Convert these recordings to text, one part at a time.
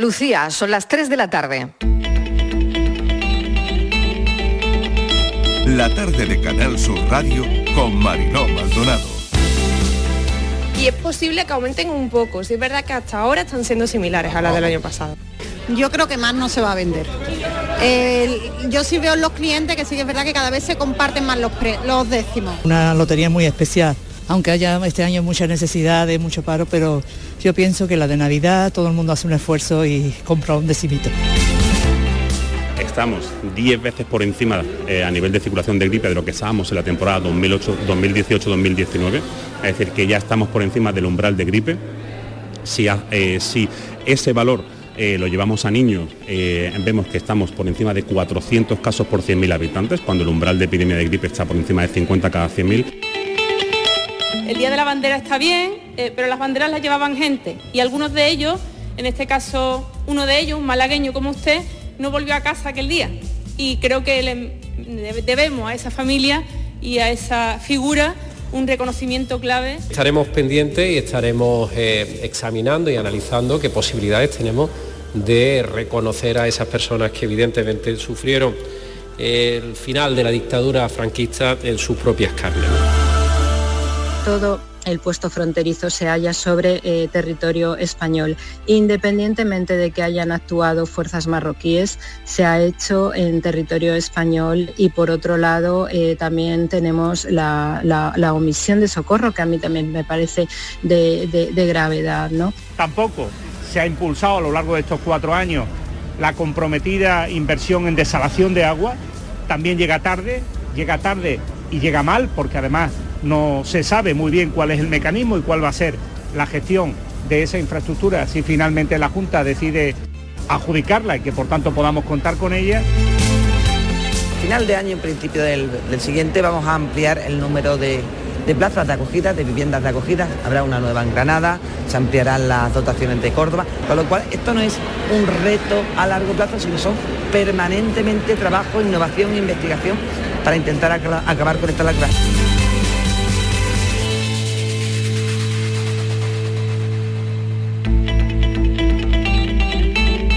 Lucía, son las 3 de la tarde. La tarde de Canal Sur Radio con Mariló Maldonado. Y es posible que aumenten un poco. Si es verdad que hasta ahora están siendo similares a las del año pasado. Yo creo que más no se va a vender. yo sí veo en los clientes que sí que es verdad que cada vez se comparten más los, los décimos. Una lotería muy especial aunque haya este año mucha necesidad de mucho paro, pero yo pienso que la de Navidad todo el mundo hace un esfuerzo y compra un decimito. Estamos 10 veces por encima eh, a nivel de circulación de gripe de lo que estábamos en la temporada 2018-2019, es decir, que ya estamos por encima del umbral de gripe. Si, eh, ese valor eh, lo llevamos a niños, vemos que estamos por encima de 400 casos por 100.000 habitantes, cuando el umbral de epidemia de gripe está por encima de 50 cada 100.000 el Día de la Bandera está bien, eh, pero las banderas las llevaban gente y algunos de ellos, en este caso uno de ellos, un malagueño como usted, no volvió a casa aquel día. Y creo que debemos a esa familia y a esa figura un reconocimiento clave. Estaremos pendientes y estaremos eh, examinando y analizando qué posibilidades tenemos de reconocer a esas personas que evidentemente sufrieron el final de la dictadura franquista en sus propias carnes todo el puesto fronterizo se halla sobre eh, territorio español. Independientemente de que hayan actuado fuerzas marroquíes, se ha hecho en territorio español y por otro lado eh, también tenemos la, omisión de socorro, que a mí también me parece de, de gravedad. ¿no? Tampoco se ha impulsado a lo largo de estos cuatro años la comprometida inversión en desalación de agua. También llega tarde, llega tarde y llega mal, porque además no se sabe muy bien cuál es el mecanismo y cuál va a ser la gestión de esa infraestructura si finalmente la Junta decide adjudicarla y que por tanto podamos contar con ella. Final de año, en principio del, siguiente, vamos a ampliar el número de, de plazas de acogida, de viviendas de acogida. Habrá una nueva en Granada, se ampliarán las dotaciones de Córdoba, con lo cual esto no es un reto a largo plazo, sino son permanentemente trabajo, innovación e investigación para intentar acabar con esta lacra.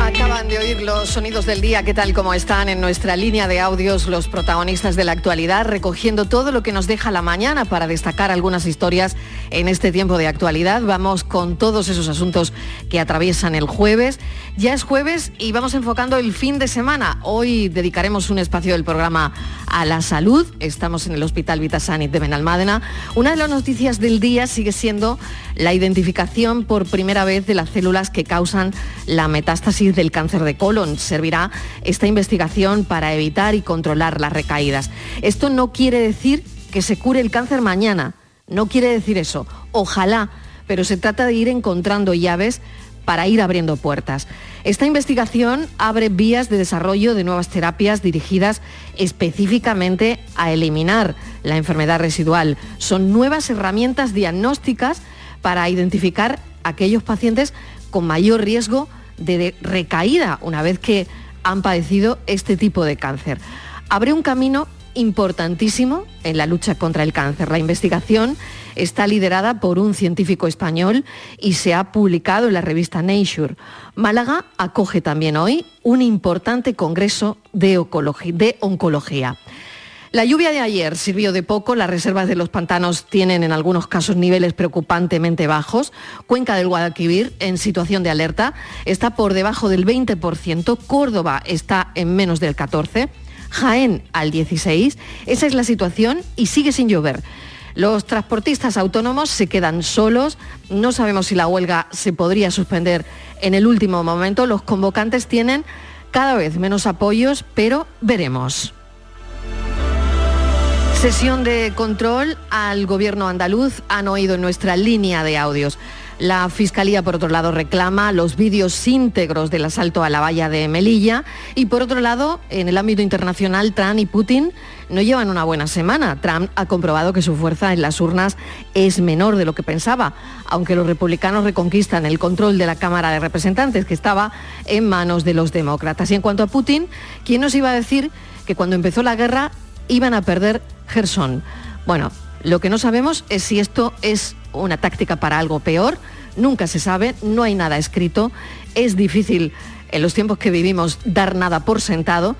Acaban de oír los sonidos del día, ¿qué tal como están en nuestra línea de audios los protagonistas de la actualidad, recogiendo todo lo que nos deja la mañana para destacar algunas historias en este tiempo de actualidad. Vamos con todos esos asuntos que atraviesan el jueves. Ya es jueves y vamos enfocando el fin de semana. Hoy dedicaremos un espacio del programa a la salud. Estamos en el Hospital Vitasanit de Benalmádena. Una de las noticias del día sigue siendo la identificación por primera vez de las células que causan la metástasis del cáncer de colon. Servirá esta investigación para evitar y controlar las recaídas. Esto no quiere decir que se cure el cáncer mañana, no quiere decir eso. Ojalá, pero se trata de ir encontrando llaves para ir abriendo puertas. Esta investigación abre vías de desarrollo de nuevas terapias dirigidas específicamente a eliminar la enfermedad residual. Son nuevas herramientas diagnósticas para identificar aquellos pacientes con mayor riesgo de recaída una vez que han padecido este tipo de cáncer. Abre un camino importantísimo en la lucha contra el cáncer. La investigación está liderada por un científico español y se ha publicado en la revista Nature. Málaga acoge también hoy un importante congreso de, oncología. La lluvia de ayer sirvió de poco, las reservas de los pantanos tienen en algunos casos niveles preocupantemente bajos. Cuenca del Guadalquivir en situación de alerta está por debajo del 20%, Córdoba está en menos del 14%, Jaén al 16%, esa es la situación y sigue sin llover. Los transportistas autónomos se quedan solos, no sabemos si la huelga se podría suspender en el último momento, los convocantes tienen cada vez menos apoyos, pero veremos. Sesión de control al gobierno andaluz. Han oído en nuestra línea de audios. La Fiscalía, por otro lado, reclama los vídeos íntegros del asalto a la valla de Melilla. Y por otro lado, en el ámbito internacional, Trump y Putin no llevan una buena semana. Trump ha comprobado que su fuerza en las urnas es menor de lo que pensaba, aunque los republicanos reconquistan el control de la Cámara de Representantes, que estaba en manos de los demócratas. Y en cuanto a Putin, ¿quién nos iba a decir que cuando empezó la guerra iban a perder Gerson. Bueno, Lo que no sabemos es si esto es una táctica para algo peor, nunca se sabe, no hay nada escrito, es difícil en los tiempos que vivimos dar nada por sentado,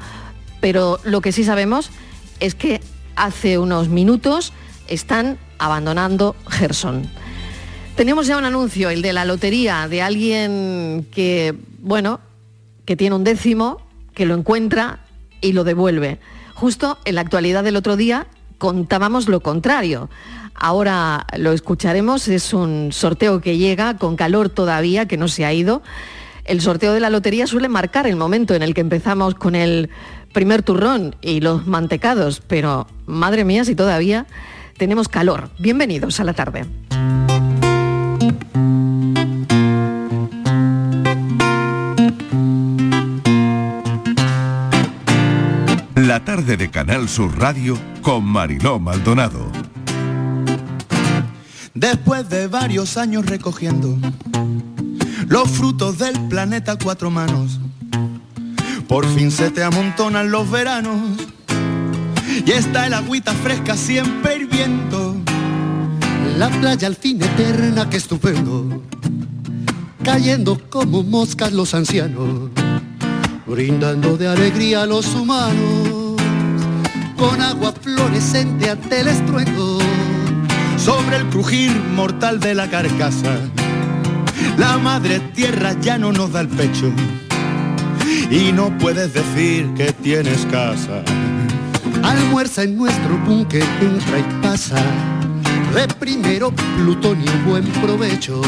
pero lo que sí sabemos es que hace unos minutos están abandonando Gerson. Teníamos ya un anuncio, el de la lotería, de alguien que, bueno, que tiene un décimo, que lo encuentra y lo devuelve. Justo en la actualidad del otro día contábamos lo contrario. Ahora lo escucharemos, es un sorteo que llega con calor todavía, que no se ha ido. El sorteo de la lotería suele marcar el momento en el que empezamos con el primer turrón y los mantecados, pero madre mía si todavía tenemos calor. Bienvenidos a la tarde. La tarde de Canal Sur Radio con Mariló Maldonado. Después de varios años recogiendo los frutos del planeta cuatro manos, por fin se te amontonan los veranos y está el agüita fresca siempre hirviendo. La playa al fin eterna, que estupendo, cayendo como moscas los ancianos, brindando de alegría a los humanos, con agua fluorescente ante el estruendo, sobre el crujir mortal de la carcasa. La madre tierra ya no nos da el pecho y no puedes decir que tienes casa. Almuerza en nuestro búnker, entra y pasa. De primero plutonio, buen provecho.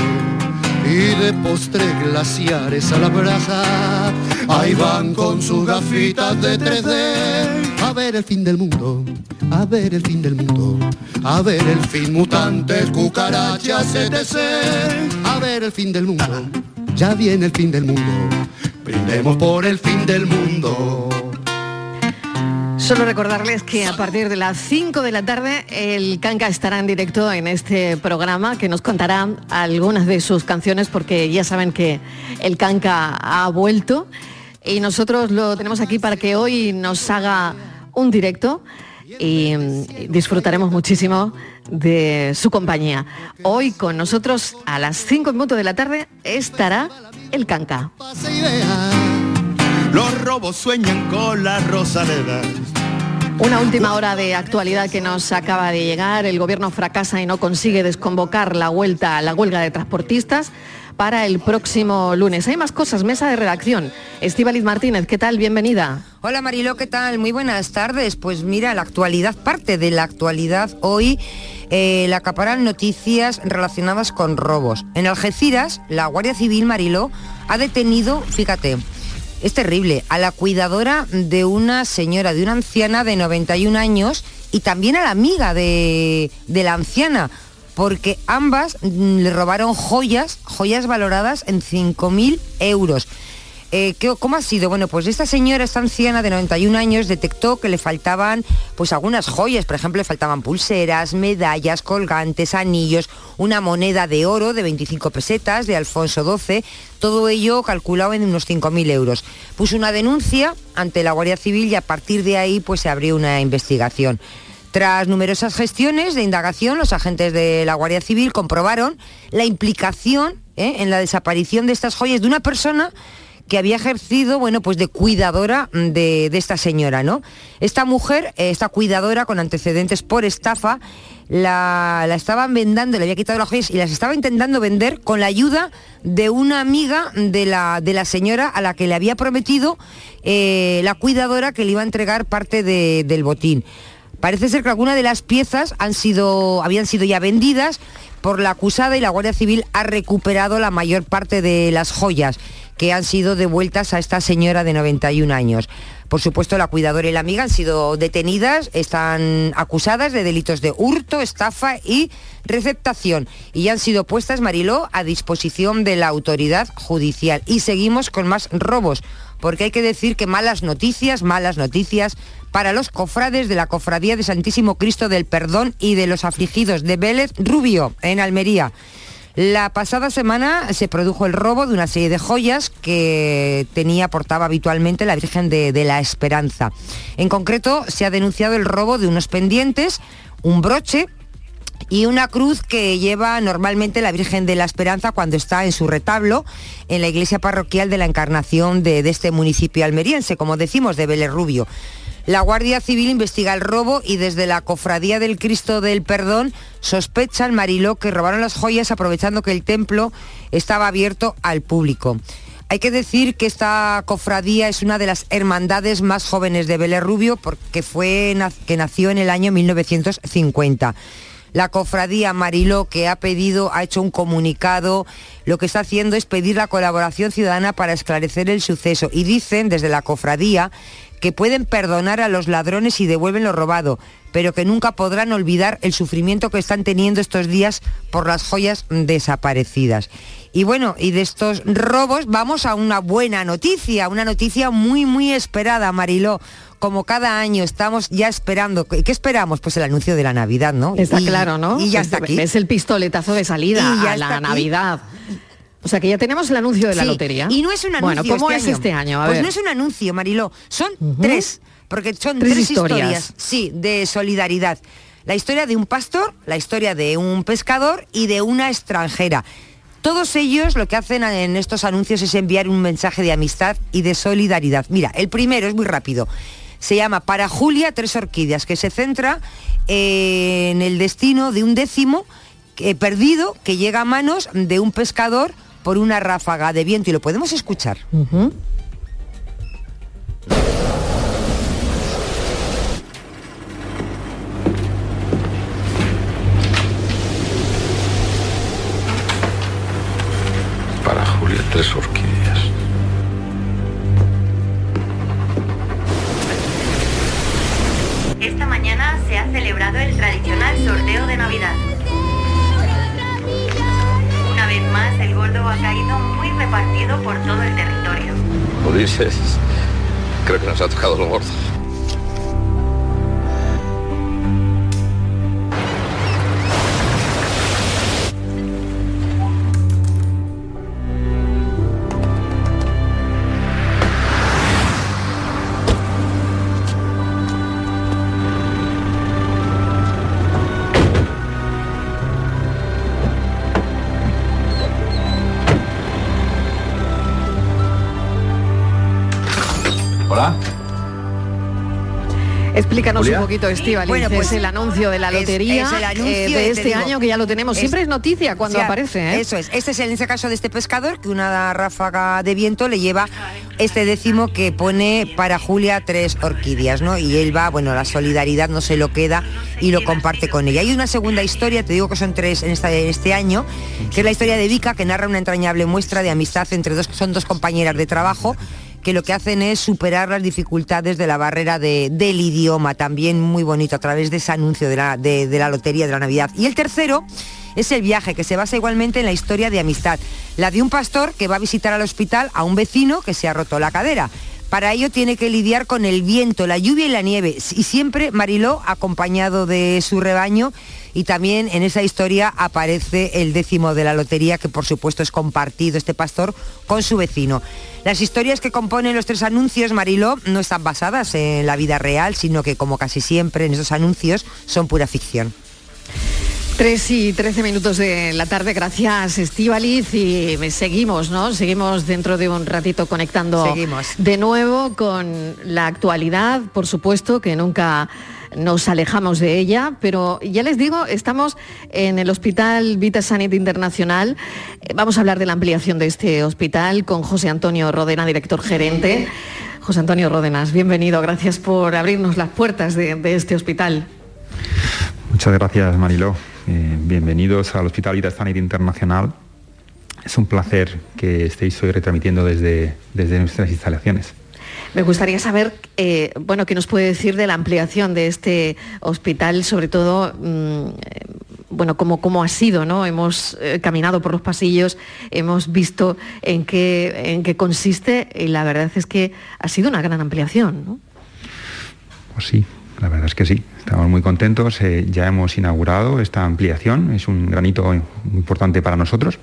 Y de postre glaciares a la brasa. Ahí van con sus gafitas de 3D. Ver el fin del mundo, a ver el fin del mundo. A ver el fin mutantes, cucarachas, etc. A ver el fin del mundo, ya viene el fin del mundo. Brindemos por el fin del mundo. Solo recordarles que a partir de las 5 de la tarde el Canca estará en directo en este programa que nos contará algunas de sus canciones porque ya saben que el Canca ha vuelto y nosotros lo tenemos aquí para que hoy nos haga un directo y mm, disfrutaremos muchísimo de su compañía. Hoy con nosotros a las 5 minutos de la tarde estará el Canca. Los robos sueñan con las rosaledas. Una última hora de actualidad que nos acaba de llegar. El gobierno fracasa y no consigue desconvocar la vuelta a la huelga de transportistas para el próximo lunes. Hay más cosas, mesa de redacción. Estíbaliz Martínez, ¿qué tal? Bienvenida. Hola Marilo, ¿qué tal? Muy buenas tardes. Pues mira, la actualidad, parte de la actualidad hoy, eh, la acaparan noticias relacionadas con robos. En Algeciras, la Guardia Civil Marilo ha detenido, fíjate, es terrible, a la cuidadora de una señora, de una anciana de 91 años y también a la amiga de la anciana, porque ambas mm, le robaron joyas, joyas valoradas en 5.000 euros. Eh, ¿qué- ¿Cómo ha sido? Bueno, pues esta señora, esta anciana de 91 años, detectó que le faltaban pues algunas joyas, por ejemplo, le faltaban pulseras, medallas, colgantes, anillos, una moneda de oro de 25 pesetas de Alfonso XII, todo ello calculado en unos 5.000 euros. Puso una denuncia ante la Guardia Civil y a partir de ahí pues se abrió una investigación. Tras numerosas gestiones de indagación, los agentes de la Guardia Civil comprobaron la implicación ¿eh? en la desaparición de estas joyas de una persona que había ejercido, bueno, pues de cuidadora de, esta señora, ¿no? Esta mujer, eh, esta cuidadora con antecedentes por estafa, la, estaban vendando, le había quitado las joyas y las estaba intentando vender con la ayuda de una amiga de la, de la señora a la que le había prometido eh, la cuidadora que le iba a entregar parte de- del botín. Parece ser que algunas de las piezas han sido, habían sido ya vendidas por la acusada y la Guardia Civil ha recuperado la mayor parte de las joyas que han sido devueltas a esta señora de 91 años. Por supuesto, la cuidadora y la amiga han sido detenidas, están acusadas de delitos de hurto, estafa y receptación y han sido puestas, Mariló, a disposición de la autoridad judicial. Y seguimos con más robos, porque hay que decir que malas noticias, malas noticias para los cofrades de la Cofradía de Santísimo Cristo del Perdón y de los afligidos de Vélez Rubio, en Almería. La pasada semana se produjo el robo de una serie de joyas que tenía, portaba habitualmente la Virgen de, de la Esperanza. En concreto, se ha denunciado el robo de unos pendientes, un broche, y una cruz que lleva normalmente la Virgen de la Esperanza cuando está en su retablo en la iglesia parroquial de la Encarnación de, este municipio almeriense, como decimos, de Vélez Rubio. La Guardia Civil investiga el robo y desde la Cofradía del Cristo del Perdón sospechan, Mariló, que robaron las joyas aprovechando que el templo estaba abierto al público. Hay que decir que esta cofradía es una de las hermandades más jóvenes de Vélez Rubio porque fue que nació en el año 1950 la cofradía Mariló que ha pedido, ha hecho un comunicado, lo que está haciendo es pedir la colaboración ciudadana para esclarecer el suceso. Y dicen desde la cofradía que pueden perdonar a los ladrones y devuelven lo robado, pero que nunca podrán olvidar el sufrimiento que están teniendo estos días por las joyas desaparecidas. Y bueno, y de estos robos vamos a una buena noticia, una noticia muy, muy esperada, Mariló como cada año estamos ya esperando, ¿qué esperamos? Pues el anuncio de la Navidad, ¿no? Está claro, ¿no? Y ya está aquí. Es el pistoletazo de salida a la Navidad. O sea que ya tenemos el anuncio de la lotería. Y no es un anuncio. Bueno, ¿cómo este es este año? pues no es un anuncio, Mariló. Son tres. Porque son tres, historias. Sí, de solidaridad. La historia de un pastor, la historia de un pescador y de una extranjera. Todos ellos lo que hacen en estos anuncios es enviar un mensaje de amistad y de solidaridad. Mira, el primero es muy rápido se llama Para Julia Tres Orquídeas, que se centra eh, en el destino de un décimo eh, perdido que llega a manos de un pescador por una ráfaga de viento y lo podemos escuchar. Para Julia Tres Orquídeas. Muy repartido por todo el territorio. Creo que nos ha tocado lo gordo. Explícanos un poquito, Estivali. Bueno, pues el anuncio de la lotería eh, de este año que ya lo tenemos. Siempre es, noticia cuando aparece. ¿eh? Eso es. Este es en ese caso de este pescador que una ráfaga de viento le lleva este décimo que pone para Julia tres orquídeas, ¿no? Y él va, bueno, la solidaridad no se lo queda y lo comparte con ella. Hay una segunda historia, te digo que son tres en, este año, que es la historia de Vika, que narra una entrañable muestra de amistad entre dos, son dos compañeras de trabajo que lo que hacen es superar las dificultades de la barrera del idioma, también muy bonito a través de ese anuncio de la, de la Lotería de la Navidad. Y el tercero es el viaje, que se basa igualmente en la historia de amistad, la de un pastor que va a visitar al hospital a un vecino que se ha roto la cadera. Para ello tiene que lidiar con el viento, la lluvia y la nieve, y siempre Mariló acompañado de su rebaño y también en esa historia aparece el décimo de la lotería que por supuesto es compartido este pastor con su vecino. Las historias que componen los tres anuncios, Mariló, no están basadas en la vida real, sino que como casi siempre en esos anuncios son pura ficción. 3 y 13 minutos de la tarde, gracias Estivaliz y seguimos, ¿no? Seguimos dentro de un ratito conectando seguimos. de nuevo con la actualidad, por supuesto, que nunca nos alejamos de ella, pero ya les digo, estamos en el Hospital Vita Sanity Internacional. Eh, vamos a hablar de la ampliación de este hospital con José Antonio Rodena, director gerente. José Antonio Ródenas, bienvenido, gracias por abrirnos las puertas de, este hospital. Muchas gracias, Mariló. Eh, bienvenidos al Hospital Vita Sanity Internacional. Es un placer que estéis hoy retransmitiendo desde, desde nuestras instalaciones. Me gustaría saber, eh, bueno, qué nos puede decir de la ampliación de este hospital, sobre todo, mm, bueno, cómo, cómo ha sido, ¿no? Hemos eh, caminado por los pasillos, hemos visto en qué, en qué consiste y la verdad es que ha sido una gran ampliación, ¿no? Pues sí, la verdad es que sí, estamos muy contentos. Eh, ya hemos inaugurado esta ampliación, es un granito importante para nosotros.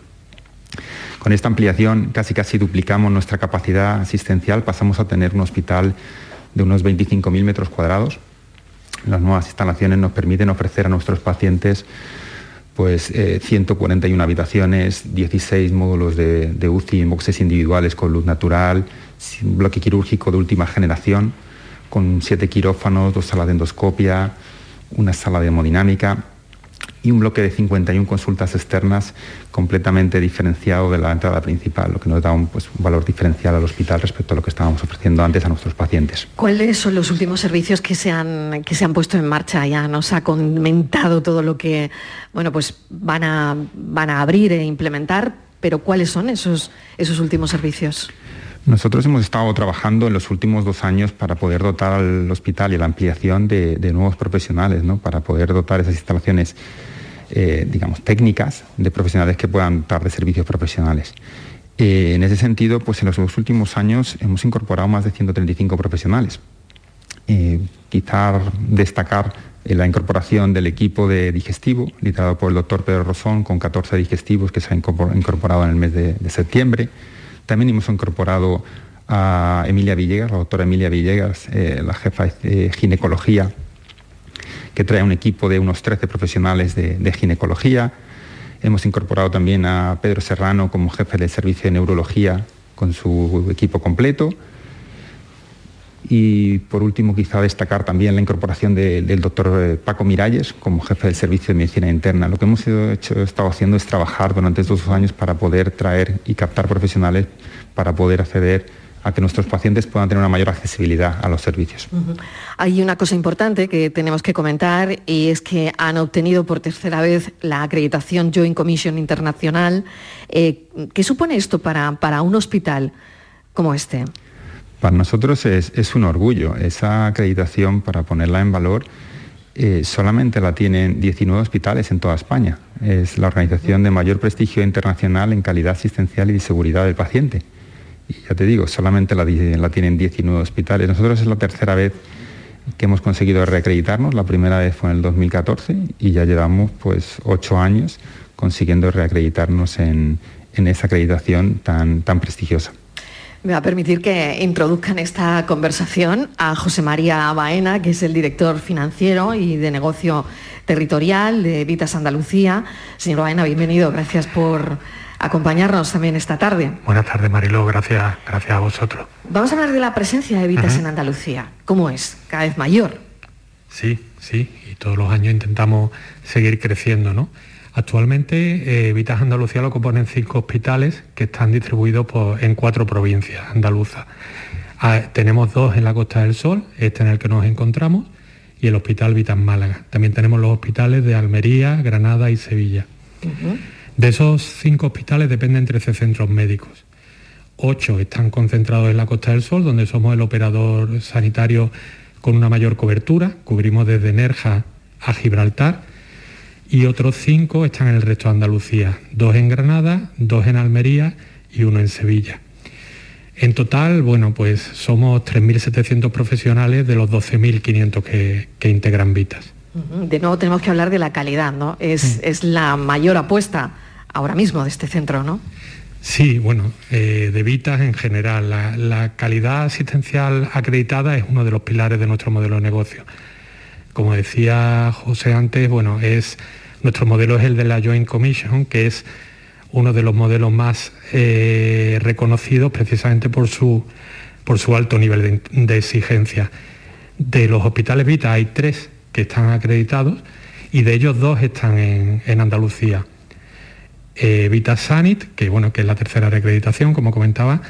Con esta ampliación casi casi duplicamos nuestra capacidad asistencial, pasamos a tener un hospital de unos 25.000 metros cuadrados. Las nuevas instalaciones nos permiten ofrecer a nuestros pacientes pues 141 eh, habitaciones, 16 módulos de, de UCI boxes individuales con luz natural, un bloque quirúrgico de última generación, con siete quirófanos, dos salas de endoscopia, una sala de hemodinámica y un bloque de 51 consultas externas completamente diferenciado de la entrada principal, lo que nos da un, pues, un, valor diferencial al hospital respecto a lo que estábamos ofreciendo antes a nuestros pacientes. ¿Cuáles son los últimos servicios que se han, que se han puesto en marcha? Ya nos ha comentado todo lo que bueno, pues van, a, van a abrir e implementar, pero ¿cuáles son esos, esos últimos servicios? Nosotros hemos estado trabajando en los últimos dos años para poder dotar al hospital y a la ampliación de, de nuevos profesionales, ¿no? para poder dotar esas instalaciones eh, digamos, técnicas de profesionales que puedan dar de servicios profesionales. Eh, en ese sentido, pues en los últimos años hemos incorporado más de 135 profesionales. Eh, quizá destacar la incorporación del equipo de digestivo, liderado por el doctor Pedro Rosón, con 14 digestivos que se han incorporado en el mes de, de septiembre. También hemos incorporado a Emilia Villegas, la doctora Emilia Villegas, la jefa de ginecología que trae un equipo de unos 13 profesionales de, ginecología. Hemos incorporado también a Pedro Serrano como jefe del servicio de neurología con su equipo completo. Y por último, quizá destacar también la incorporación del doctor eh, Paco Miralles como jefe del servicio de medicina interna. Lo que hemos estado haciendo es trabajar durante estos dos años para poder traer y captar profesionales para poder acceder a que nuestros pacientes puedan tener una mayor accesibilidad a los servicios. Hay una cosa importante que tenemos que comentar y es que han obtenido por tercera vez la acreditación Joint Commission Internacional. Eh, ¿Qué supone esto para, para, un hospital como este? Para nosotros es, un orgullo. Esa acreditación, para ponerla en valor, eh, solamente la tienen 19 hospitales en toda España. Es la organización de mayor prestigio internacional en calidad asistencial y de seguridad del paciente. Ya te digo, solamente la, la tienen 19 hospitales. Nosotros es la tercera vez que hemos conseguido reacreditarnos. La primera vez fue en el 2014 y ya llevamos pues ocho años consiguiendo reacreditarnos en, en esa acreditación tan, tan prestigiosa. Me va a permitir que introduzcan esta conversación a José María Baena, que es el director financiero y de negocio territorial de Vitas Andalucía. Señor Baena, bienvenido. Gracias por acompañarnos también esta tarde. Buenas tardes, Mariló, gracias, gracias a vosotros. Vamos a hablar de la presencia de Vitas en Andalucía. ¿Cómo es? ¿Cada vez mayor? Sí, sí, y todos los años intentamos seguir creciendo, ¿no? Actualmente eh, Vitas Andalucía lo componen cinco hospitales que están distribuidos en cuatro provincias andaluzas. Ah, tenemos dos en la Costa del Sol, este en el que nos encontramos, y el Hospital Vitas Málaga. También tenemos los hospitales de Almería, Granada y Sevilla. De esos cinco hospitales dependen 13 centros médicos. Ocho están concentrados en la Costa del Sol, donde somos el operador sanitario con una mayor cobertura. Cubrimos desde Nerja a Gibraltar. Y otros cinco están en el resto de Andalucía. Dos en Granada, dos en Almería y uno en Sevilla. En total, bueno, pues somos 3.700 profesionales de los 12.500 que, que, integran Vitas. De nuevo tenemos que hablar de la calidad, ¿no? Es, es la mayor apuesta ahora mismo de este centro, ¿no? Sí, bueno, eh, de Vitas en general. La, calidad asistencial acreditada es uno de los pilares de nuestro modelo de negocio. Como decía José antes, bueno, es, nuestro modelo es el de la Joint Commission, que es uno de los modelos más eh, reconocidos precisamente por su, por su alto nivel de, exigencia. De los hospitales Vita hay tres que están acreditados y de ellos dos están en Andalucía eh, Vita Sanit, que, bueno, que es la tercera reacreditación, como comentaba,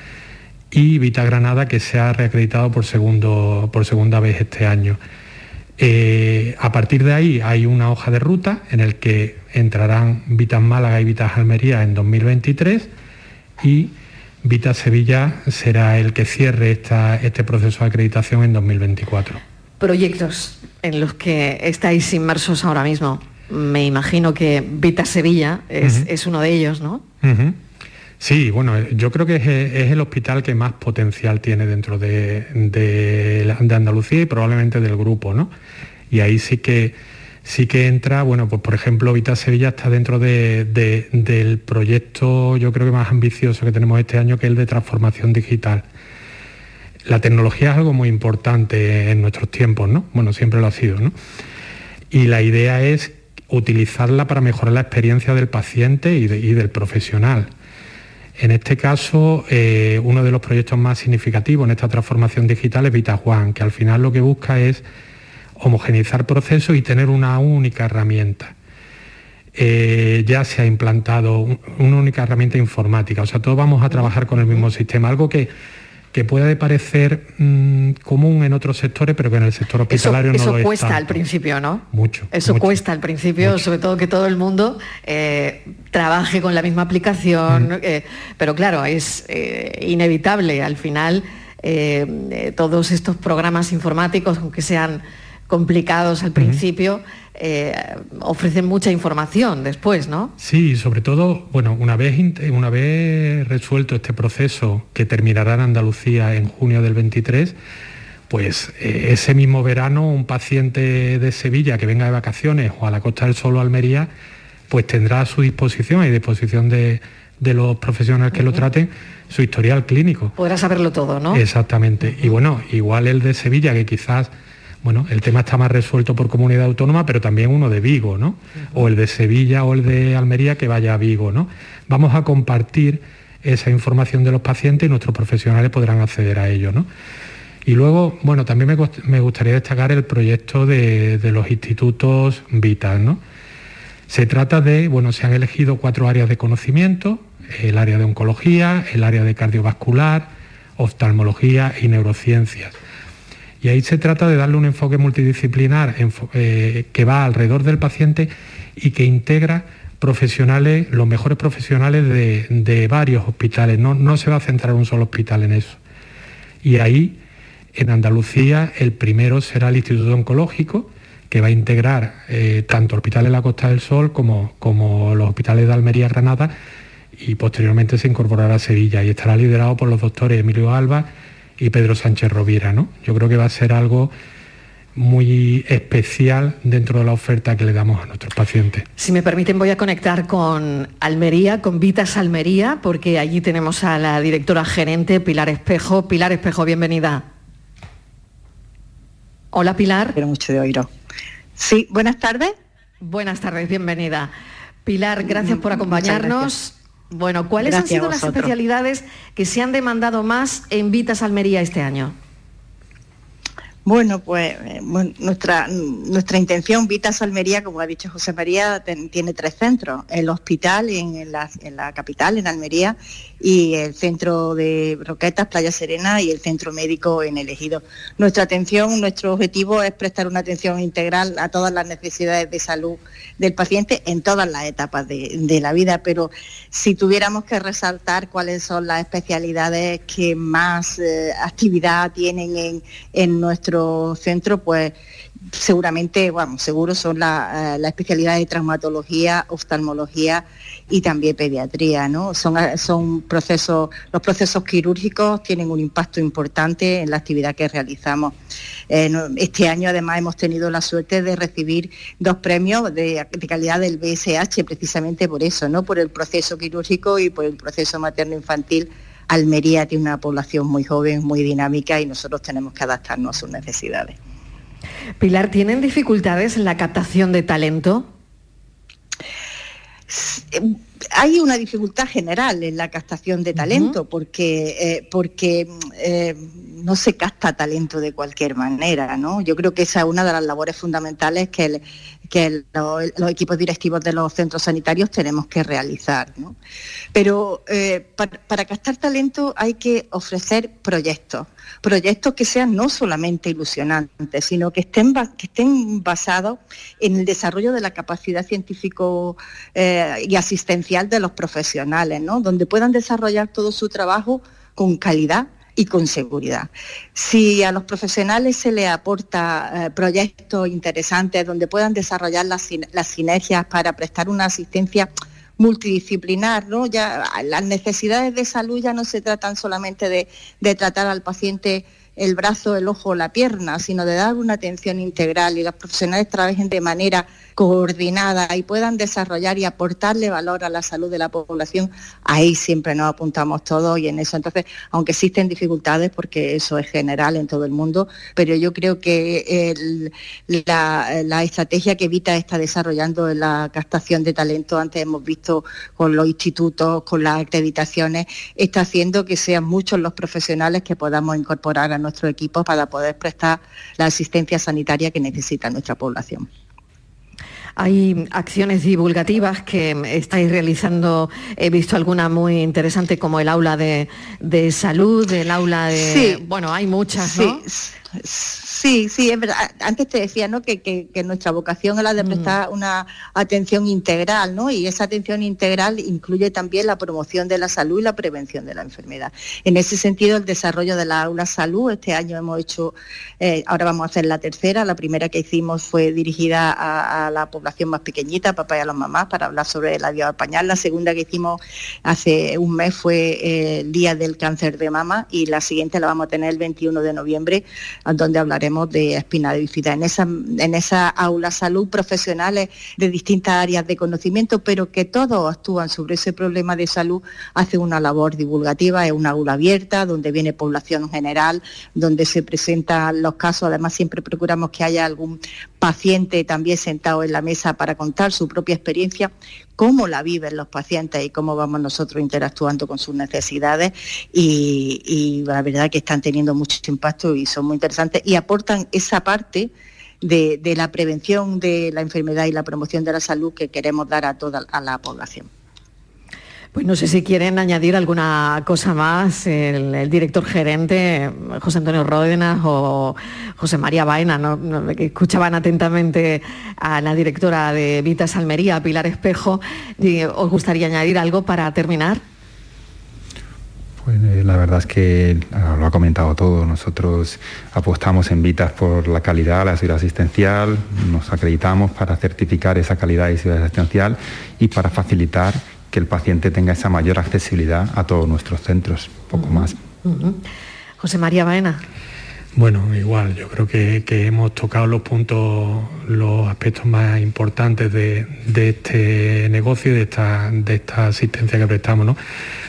y Vita Granada, que se ha reacreditado por, segundo, por segunda vez este año. Eh, a partir de ahí hay una hoja de ruta en el que entrarán Vitas Málaga y Vitas Almería en 2023 y Vita Sevilla será el que cierre este proceso de acreditación en 2024. Proyectos en los que estáis inmersos ahora mismo me imagino que Vita Sevilla es, uno de ellos, ¿no? Sí, bueno, yo creo que es, el hospital que más potencial tiene dentro de, de, Andalucía y probablemente del grupo, ¿no? Y ahí sí que sí que entra, bueno, pues por ejemplo, Vita Sevilla está dentro del proyecto, yo creo que más ambicioso que tenemos este año, que es el de transformación digital. La tecnología es algo muy importante en nuestros tiempos, ¿no? Bueno, siempre lo ha sido, ¿no? Y la idea es utilizarla para mejorar la experiencia del paciente y, del profesional. En este caso, eh, uno de los proyectos más significativos en esta transformación digital es VitaJuan, que al final lo que busca es homogeneizar procesos y tener una única herramienta. Eh, ya se ha implantado una única herramienta informática, o sea, todos vamos a trabajar con el mismo sistema, algo que que puede parecer mm, común en otros sectores, pero que en el sector hospitalario no lo es. Eso cuesta al principio, ¿no? Mucho. Eso cuesta al principio, sobre todo que todo el mundo eh, trabaje con la misma aplicación, mm. eh, pero claro, es eh, inevitable al final todos estos programas informáticos, aunque sean complicados al principio, eh, ofrecen mucha información después, ¿no? Sí, sobre todo, bueno, una vez, una vez resuelto este proceso que terminará en Andalucía en junio del 23, pues eh, ese mismo verano un paciente de Sevilla que venga de vacaciones o a la Costa del Sol o Almería, pues tendrá a su disposición y disposición de, los profesionales que lo traten su historial clínico. Podrá saberlo todo, ¿no? Exactamente. Y bueno, igual el de Sevilla, que quizás bueno, el tema está más resuelto por comunidad autónoma, pero también uno de Vigo, ¿no? O el de Sevilla o el de Almería que vaya a Vigo, ¿no? Vamos a compartir esa información de los pacientes y nuestros profesionales podrán acceder a ello, ¿no? Y luego, bueno, también me, gustaría destacar el proyecto de, los institutos Vital, ¿no? Se trata de, bueno, se han elegido cuatro áreas de conocimiento, el área de oncología, el área de cardiovascular, oftalmología y neurociencias. Y ahí se trata de darle un enfoque multidisciplinar eh, que va alrededor del paciente y que integra profesionales, los mejores profesionales de, varios hospitales. No, se va a centrar un solo hospital en eso. Y ahí, en Andalucía, el primero será el Instituto Oncológico, que va a integrar eh, tanto hospitales de la Costa del Sol como, como los hospitales de Almería, Granada, y posteriormente se incorporará a Sevilla y estará liderado por los doctores Emilio Alba y Pedro Sánchez Rovira. ¿no? Yo creo que va a ser algo muy especial dentro de la oferta que le damos a nuestros pacientes. Si me permiten voy a conectar con Almería, con Vitas Almería, porque allí tenemos a la directora gerente Pilar Espejo. Pilar Espejo, bienvenida. Hola Pilar. Quiero mucho de oíros. Sí, buenas tardes. Buenas tardes, bienvenida. Pilar, gracias por acompañarnos. Bueno, ¿cuáles han sido las especialidades que se han demandado más en Vitas Almería este año? Bueno, pues eh, nuestra, nuestra intención, Vitas Almería, como ha dicho José María, tiene tres centros. El hospital en la, en la, capital, en Almería, y el centro de Roquetas, Playa Serena, y el centro médico en Elegido. Nuestra atención, nuestro objetivo es prestar una atención integral a todas las necesidades de salud del paciente en todas las etapas de, la vida, pero si tuviéramos que resaltar cuáles son las especialidades que más eh, actividad tienen en, nuestro centro, pues seguramente, bueno, seguro son la, eh, la especialidad de traumatología, oftalmología, y también pediatría, ¿no? Son, son procesos, los procesos quirúrgicos tienen un impacto importante en la actividad que realizamos. Eh, este año además hemos tenido la suerte de recibir dos premios de, calidad del BSH precisamente por eso, ¿no? Por el proceso quirúrgico y por el proceso materno-infantil. Almería tiene una población muy joven, muy dinámica y nosotros tenemos que adaptarnos a sus necesidades. Pilar, ¿tienen dificultades en la captación de talento? Hay una dificultad general en la captación de talento porque, eh, porque eh, no se capta talento de cualquier manera. ¿no? Yo creo que esa es una de las labores fundamentales que, que los equipos directivos de los centros sanitarios tenemos que realizar. Pero eh, para, captar talento hay que ofrecer proyectos, proyectos que sean no solamente ilusionantes, sino que estén, que estén basados en el desarrollo de la capacidad científico eh, y asistencial de los profesionales, donde puedan desarrollar todo su trabajo con calidad y con seguridad. Si a los profesionales se les aporta eh, proyectos interesantes donde puedan desarrollar las, sinergias para prestar una asistencia multidisciplinar, ¿no? Ya las necesidades de salud ya no se tratan solamente de, tratar al paciente el brazo, el ojo la pierna, sino de dar una atención integral y los profesionales trabajen de manera coordinada y puedan desarrollar y aportarle valor a la salud de la población, ahí siempre nos apuntamos todos y en eso. Entonces, aunque existen dificultades, porque eso es general en todo el mundo, pero yo creo que la, estrategia que Evita está desarrollando en la captación de talento, antes hemos visto con los institutos, con las acreditaciones, está haciendo que sean muchos los profesionales que podamos incorporar nuestro equipo para poder prestar la asistencia sanitaria que necesita nuestra población. Hay acciones divulgativas que estáis realizando, he visto alguna muy interesante como el aula de, salud, el aula de... Sí. Bueno, hay muchas, ¿no? Sí, sí, es verdad. Antes te decía ¿no? que, nuestra vocación es la de mm. prestar una atención integral, ¿no? Y esa atención integral incluye también la promoción de la salud y la prevención de la enfermedad. En ese sentido, el desarrollo de la aula salud, este año hemos hecho, eh, ahora vamos a hacer la tercera, la primera que hicimos fue dirigida a, la población más pequeñita, a papá y a las mamás, para hablar sobre la vía pañal. La segunda que hicimos hace un mes fue eh, el Día del Cáncer de Mama y la siguiente la vamos a tener el 21 de noviembre, donde hablaremos de espina bífida. En esa, en esa aula salud profesionales de distintas áreas de conocimiento, pero que todos actúan sobre ese problema de salud, hace una labor divulgativa, es una aula abierta, donde viene población general, donde se presentan los casos, además siempre procuramos que haya algún paciente también sentado en la mesa para contar su propia experiencia, cómo la viven los pacientes y cómo vamos nosotros interactuando con sus necesidades y, la verdad que están teniendo mucho impacto y son muy interesantes y aportan esa parte de, la prevención de la enfermedad y la promoción de la salud que queremos dar a toda la población. Pues no sé si quieren añadir alguna cosa más el, director gerente, José Antonio Ródenas o José María Baena, que escuchaban atentamente a la directora de Vitas Almería, Pilar Espejo. ¿Os gustaría añadir algo para terminar? Pues eh, la verdad es que ah, lo ha comentado todo. Nosotros apostamos en Vitas por la calidad, la seguridad asistencial, nos acreditamos para certificar esa calidad y seguridad asistencial y para facilitar que el paciente tenga esa mayor accesibilidad a todos nuestros centros, poco más. José María Baena. Bueno, igual, yo creo que, hemos tocado los puntos, los aspectos más importantes de, este negocio y de esta, de esta asistencia que prestamos, ¿no?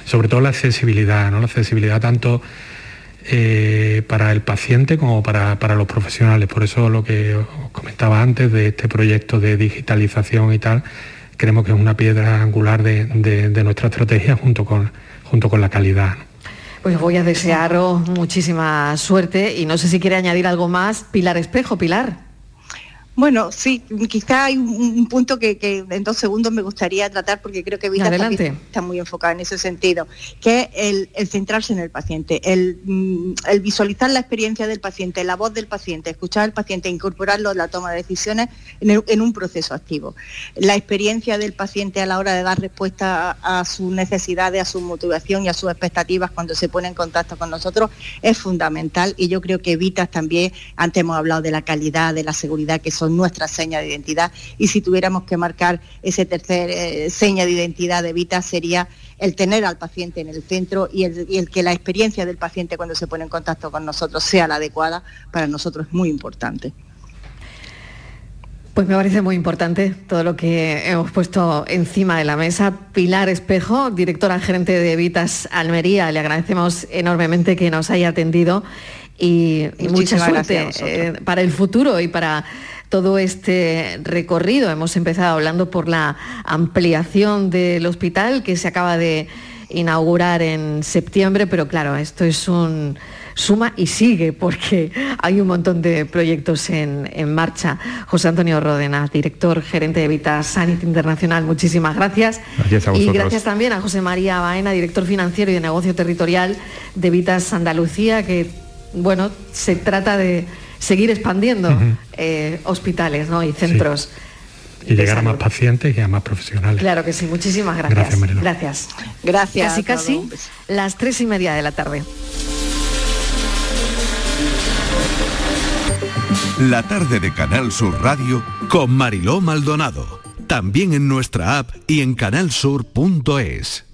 Sobre todo la accesibilidad, ¿no? La accesibilidad tanto eh, para el paciente como para, para, los profesionales. Por eso lo que os comentaba antes de este proyecto de digitalización y tal, creemos que es una piedra angular de, nuestra estrategia junto con, junto con la calidad. Pues voy a desearos muchísima suerte y no sé si quiere añadir algo más. Pilar Espejo, Pilar. Bueno, sí, quizá hay un, punto que, en dos segundos me gustaría tratar porque creo que Vita está muy enfocada en ese sentido, que es el, centrarse en el paciente, mm, el, visualizar la experiencia del paciente, la voz del paciente, escuchar al paciente, incorporarlo en la toma de decisiones en, un proceso activo. La experiencia del paciente a la hora de dar respuesta a, sus necesidades, a su motivación y a sus expectativas cuando se pone en contacto con nosotros es fundamental y yo creo que Vitas también, antes hemos hablado de la calidad, de la seguridad que son nuestra seña de identidad y si tuviéramos que marcar ese tercer eh, seña de identidad de Vita sería el tener al paciente en el centro y el, que la experiencia del paciente cuando se pone en contacto con nosotros sea la adecuada, para nosotros es muy importante. Pues me parece muy importante todo lo que hemos puesto encima de la mesa. Pilar Espejo, directora gerente de Vitas Almería, le agradecemos enormemente que nos haya atendido y, mucha suerte eh, para el futuro y para todo este recorrido. Hemos empezado hablando por la ampliación del hospital que se acaba de inaugurar en septiembre, pero claro, esto es un suma y sigue porque hay un montón de proyectos en, marcha. José Antonio Rodena, director gerente de Vita Sanit Internacional, muchísimas gracias. Gracias Y gracias también a José María Baena, director financiero y de negocio territorial de Vitas Andalucía, que bueno, se trata de seguir expandiendo eh, hospitales y centros. Y llegar a más pacientes y a más profesionales. Claro que sí, muchísimas gracias. Gracias, Gracias. Casi, casi las tres y media de la tarde. La tarde de Canal Sur Radio con Mariló Maldonado. También en nuestra app y en canalsur.es.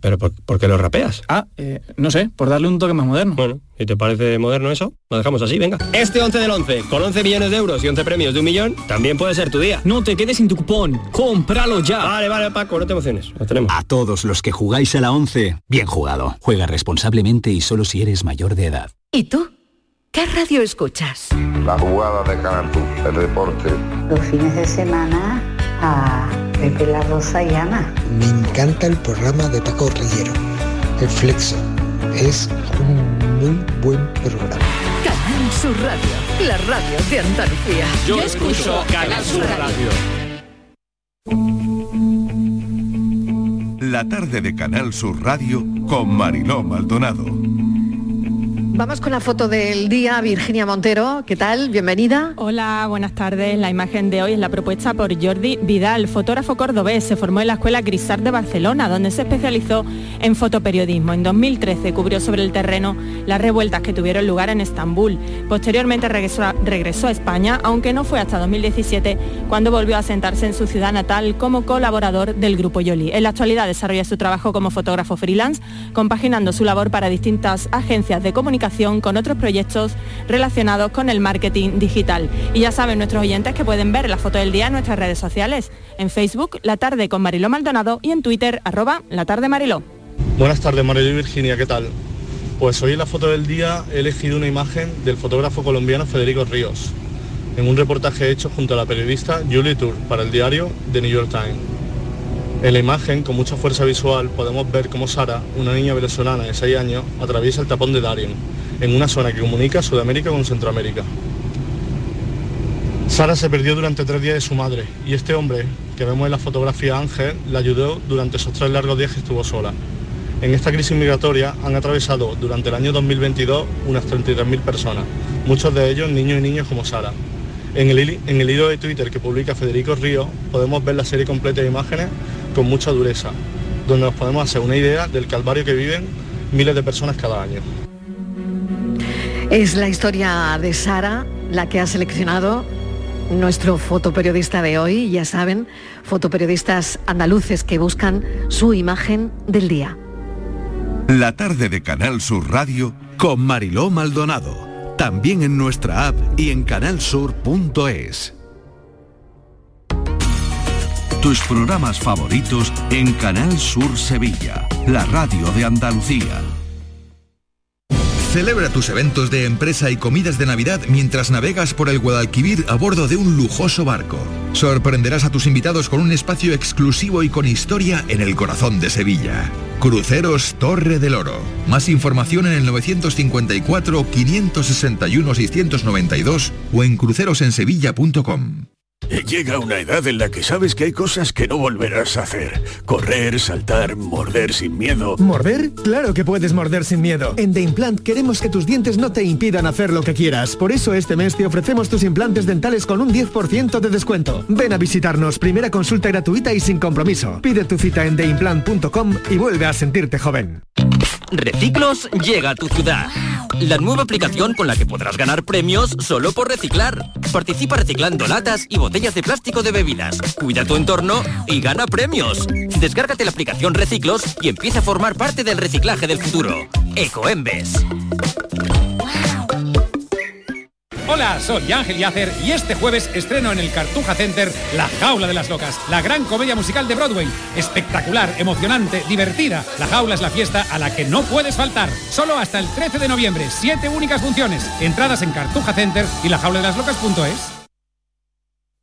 ¿Pero por, por qué lo rapeas? Ah, eh, no sé, por darle un toque más moderno. Bueno, ¿y te parece moderno eso? Lo dejamos así, venga. Este 11 del 11, con 11 millones de euros y 11 premios de un millón, también puede ser tu día. No te quedes sin tu cupón, cómpralo ya. Vale, vale, Paco, no te emociones, lo tenemos. A todos los que jugáis a la 11, bien jugado. Juega responsablemente y solo si eres mayor de edad. ¿Y tú? ¿Qué radio escuchas? La jugada de Canal el deporte. Los fines de semana a Pepe La Rosa y Ana. Me encanta el programa de Paco Rillero, El Flexo. Es un muy buen programa. Canal Sur Radio, la radio de Andalucía. Yo, escucho Canal Sur Radio. La tarde de Canal Sur Radio con Mariló Maldonado. Vamos con la foto del día, Virginia Montero, ¿qué tal? Bienvenida. Hola, buenas tardes. La imagen de hoy es la propuesta por Jordi Vidal, fotógrafo cordobés. Se formó en la Escuela Grisart de Barcelona, donde se especializó en fotoperiodismo. En 2013 cubrió sobre el terreno las revueltas que tuvieron lugar en Estambul. Posteriormente regresó a, regresó a España, aunque no fue hasta 2017 cuando volvió a sentarse en su ciudad natal como colaborador del Grupo Yoli. En la actualidad desarrolla su trabajo como fotógrafo freelance, compaginando su labor para distintas agencias de comunicación con otros proyectos relacionados con el marketing digital. Y ya saben nuestros oyentes que pueden ver la foto del día en nuestras redes sociales, en Facebook, La Tarde con Mariló Maldonado y en Twitter, arroba La Tarde Mariló. Buenas tardes Mariló y Virginia, ¿qué tal? Pues hoy en la foto del día he elegido una imagen del fotógrafo colombiano Federico Ríos, en un reportaje hecho junto a la periodista Julie Tour para el diario The New York Times. En la imagen, con mucha fuerza visual, podemos ver cómo Sara, una niña venezolana de 6 años, atraviesa el tapón de Darien, en una zona que comunica Sudamérica con Centroamérica. Sara se perdió durante tres días de su madre y este hombre, que vemos en la fotografía Ángel, la ayudó durante esos tres largos días que estuvo sola. En esta crisis migratoria han atravesado durante el año 2022 unas 33.000 personas, muchos de ellos niños y niñas como Sara. En el, en el hilo de Twitter que publica Federico Río podemos ver la serie completa de imágenes con mucha dureza, donde nos podemos hacer una idea del calvario que viven miles de personas cada año. Es la historia de Sara la que ha seleccionado nuestro fotoperiodista de hoy, ya saben, fotoperiodistas andaluces que buscan su imagen del día. La tarde de Canal Sur Radio con Mariló Maldonado, también en nuestra app y en canalsur.es. Tus programas favoritos en Canal Sur Sevilla, la radio de Andalucía. Celebra tus eventos de empresa y comidas de Navidad mientras navegas por el Guadalquivir a bordo de un lujoso barco. Sorprenderás a tus invitados con un espacio exclusivo y con historia en el corazón de Sevilla. Cruceros Torre del Oro. Más información en el 954-561-692 o en crucerosensevilla.com. Llega una edad en la que sabes que hay cosas que no volverás a hacer. Correr, saltar, morder sin miedo. ¿Morder? Claro que puedes morder sin miedo. En The Implant queremos que tus dientes no te impidan hacer lo que quieras. Por eso este mes te ofrecemos tus implantes dentales con un 10% de descuento. Ven a visitarnos, primera consulta gratuita y sin compromiso. Pide tu cita en theimplant.com y vuelve a sentirte joven. Reciclos llega a tu ciudad. La nueva aplicación con la que podrás ganar premios solo por reciclar. Participa reciclando latas y botellas de plástico de bebidas. Cuida tu entorno y gana premios. Descárgate la aplicación Reciclos y empieza a formar parte del reciclaje del futuro. Ecoembes. Hola, soy Ángel Yacer y este jueves estreno en el Cartuja Center La Jaula de las Locas, la gran comedia musical de Broadway. Espectacular, emocionante, divertida. La Jaula es la fiesta a la que no puedes faltar. Solo hasta el 13 de noviembre, siete únicas funciones. Entradas en Cartuja Center y lajauladelaslocas.es.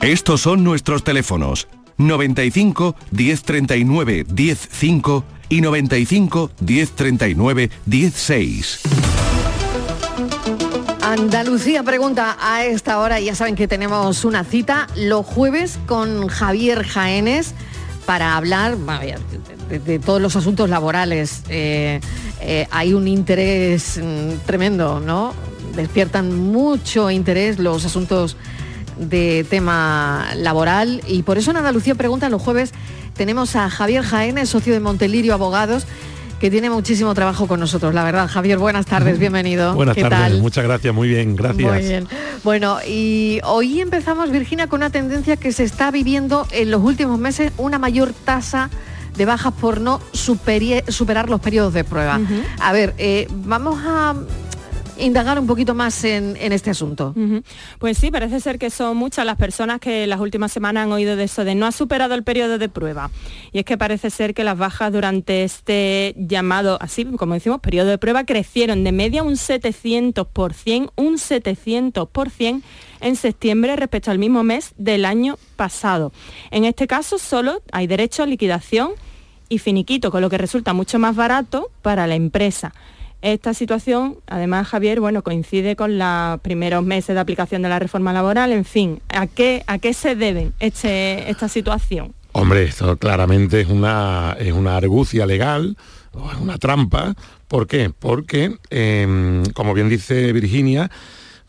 Estos son nuestros teléfonos 95 1039 105 y 95 1039 16. Andalucía pregunta a esta hora, ya saben que tenemos una cita los jueves con Javier Jaénes para hablar de todos los asuntos laborales. Eh, eh, hay un interés mm, tremendo, ¿no? Despiertan mucho interés los asuntos de tema laboral y por eso en Andalucía pregunta los jueves tenemos a Javier Jaénes, socio de Montelirio Abogados que tiene muchísimo trabajo con nosotros, la verdad. Javier, buenas tardes, bienvenido. Buenas ¿Qué tardes, tal? muchas gracias, muy bien, gracias. Muy bien. Bueno, y hoy empezamos, Virginia, con una tendencia que se está viviendo en los últimos meses, una mayor tasa de bajas por no superar los periodos de prueba. A ver, eh, vamos a indagar un poquito más en, este asunto. Pues sí, parece ser que son muchas las personas que las últimas semanas han oído de eso, de no ha superado el periodo de prueba. Y es que parece ser que las bajas durante este llamado, así como decimos, periodo de prueba, crecieron de media un 700%, un 700% en septiembre respecto al mismo mes del año pasado. En este caso solo hay derecho a liquidación y finiquito, con lo que resulta mucho más barato para la empresa. Esta situación, además, Javier, bueno, coincide con los primeros meses de aplicación de la reforma laboral. En fin, ¿a qué, a qué se debe este, esta situación? Hombre, esto claramente es una, es una argucia legal, o es una trampa. ¿Por qué? Porque, eh, como bien dice Virginia,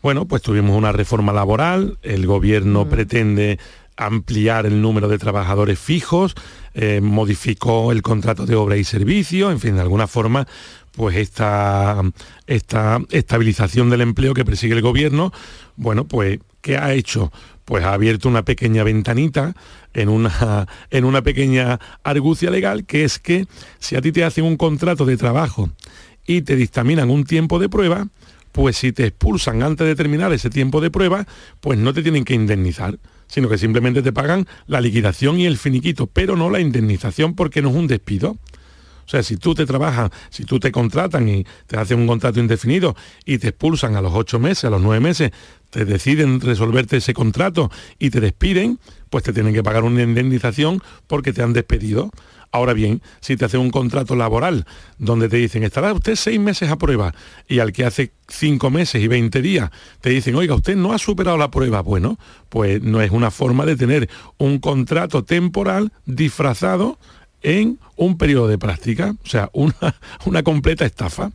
bueno, pues tuvimos una reforma laboral, el gobierno pretende ampliar el número de trabajadores fijos, eh, modificó el contrato de obra y servicio, en fin, de alguna forma, pues esta, esta estabilización del empleo que persigue el gobierno, bueno, pues, ¿qué ha hecho? Pues ha abierto una pequeña ventanita en una, en una pequeña argucia legal, que es que si a ti te hacen un contrato de trabajo y te dictaminan un tiempo de prueba, pues si te expulsan antes de terminar ese tiempo de prueba, pues no te tienen que indemnizar, sino que simplemente te pagan la liquidación y el finiquito, pero no la indemnización porque no es un despido. O sea, si tú te trabajas, si tú te contratan y te hacen un contrato indefinido y te expulsan a los ocho meses, a los nueve meses, te deciden resolverte ese contrato y te despiden, pues te tienen que pagar una indemnización porque te han despedido. Ahora bien, si te hacen un contrato laboral donde te dicen, estará usted seis meses a prueba y al que hace cinco meses y 20 días te dicen, oiga, usted no ha superado la prueba, bueno, pues no es una forma de tener un contrato temporal disfrazado en un periodo de práctica, o sea, una, una completa estafa.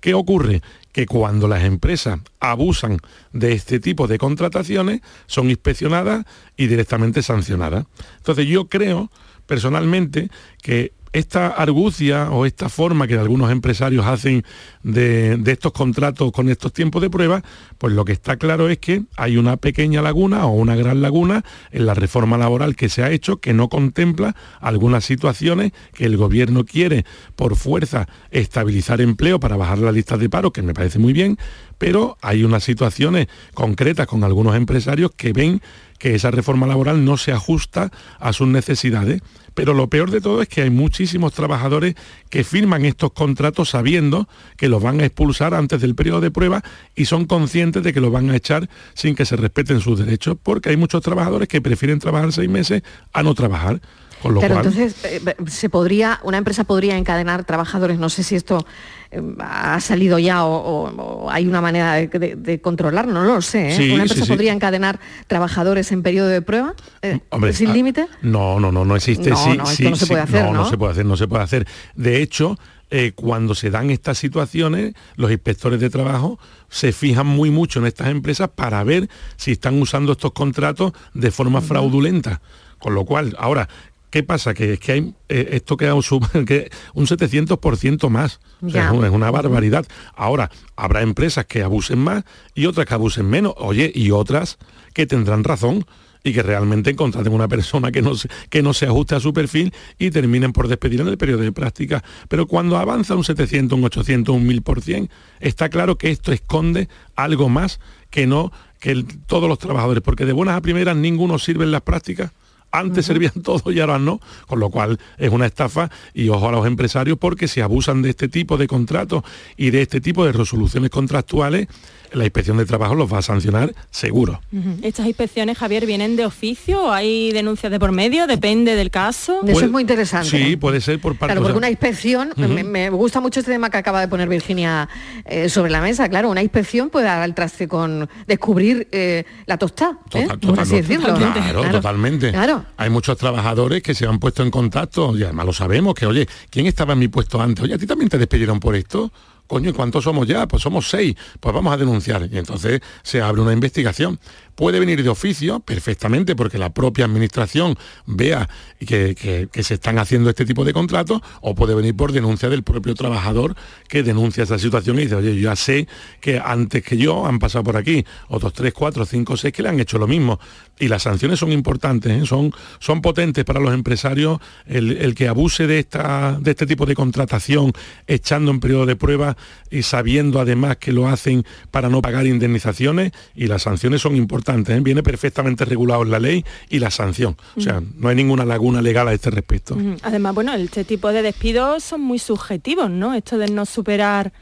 ¿Qué ocurre? Que cuando las empresas abusan de este tipo de contrataciones, son inspeccionadas y directamente sancionadas. Entonces yo creo personalmente que esta argucia o esta forma que algunos empresarios hacen de, de, estos contratos con estos tiempos de prueba, pues lo que está claro es que hay una pequeña laguna o una gran laguna en la reforma laboral que se ha hecho que no contempla algunas situaciones que el gobierno quiere por fuerza estabilizar empleo para bajar las listas de paro, que me parece muy bien, pero hay unas situaciones concretas con algunos empresarios que ven que esa reforma laboral no se ajusta a sus necesidades. Pero lo peor de todo es que hay muchísimos trabajadores que firman estos contratos sabiendo que los van a expulsar antes del periodo de prueba y son conscientes de que los van a echar sin que se respeten sus derechos, porque hay muchos trabajadores que prefieren trabajar seis meses a no trabajar. Pero cual, entonces, eh, se podría, una empresa podría encadenar trabajadores, no sé si esto eh, ha salido ya o, o- o hay una manera de, de- de controlarlo, no lo sé. ¿eh? Sí, ¿Una empresa sí. podría encadenar trabajadores en periodo de prueba eh, Hombre, sin ah, límite? No, no, no, no existe. No, sí, no, esto no se puede hacer, no, ¿no? se puede hacer, no se puede hacer. De hecho, eh, cuando se dan estas situaciones, los inspectores de trabajo se fijan muy mucho en estas empresas para ver si están usando estos contratos de forma fraudulenta. Con lo cual, ahora, ¿qué pasa? Que es que hay eh, esto queda un, sub- que un 700% más. O sea, Ya. es, una, es una barbaridad. Ahora, habrá empresas que abusen más y otras que abusen menos. Oye, y otras que tendrán razón y que realmente contraten una persona que no, se, que no se ajuste a su perfil y terminen por despedir en el periodo de práctica. Pero cuando avanza un 700, un 800, un 1000%, está claro que esto esconde algo más que no que todos los trabajadores, porque de buenas a primeras ninguno sirve en las prácticas. Antes servían todos y ahora no, con lo cual es una estafa y ojo a los empresarios porque si abusan de este tipo de contratos y de este tipo de resoluciones contractuales, la inspección de trabajo los va a sancionar seguro. ¿Estas inspecciones, Javier, vienen de oficio? ¿Hay denuncias de por medio? ¿Depende del caso? Eso es muy interesante. Sí, puede ser por parte... Claro, porque una inspección, me, gusta mucho este tema que acaba de poner Virginia eh, sobre la mesa, claro, una inspección puede dar al traste con descubrir eh, la tostada, ¿eh? Claro, totalmente. Claro. Hay muchos trabajadores que se han puesto en contacto y además lo sabemos, que oye, ¿quién estaba en mi puesto antes? Oye, ¿a ti también te despidieron por esto? Coño, ¿cuántos somos ya? Pues somos seis, pues vamos a denunciar. Y entonces se abre una investigación puede venir de oficio perfectamente porque la propia administración vea que, se están haciendo este tipo de contratos o puede venir por denuncia del propio trabajador que denuncia esa situación y dice, oye, yo ya sé que antes que yo han pasado por aquí otros tres, cuatro, cinco, seis que le han hecho lo mismo. Y las sanciones son importantes, ¿eh? son, son potentes para los empresarios el, que abuse de, esta, de este tipo de contratación echando en periodo de prueba y sabiendo además que lo hacen para no pagar indemnizaciones y las sanciones son importantes ¿eh? viene perfectamente regulado en la ley y la sanción. O sea, no hay ninguna laguna legal a este respecto. Además, bueno, este tipo de despidos son muy subjetivos, ¿no? Esto de no superar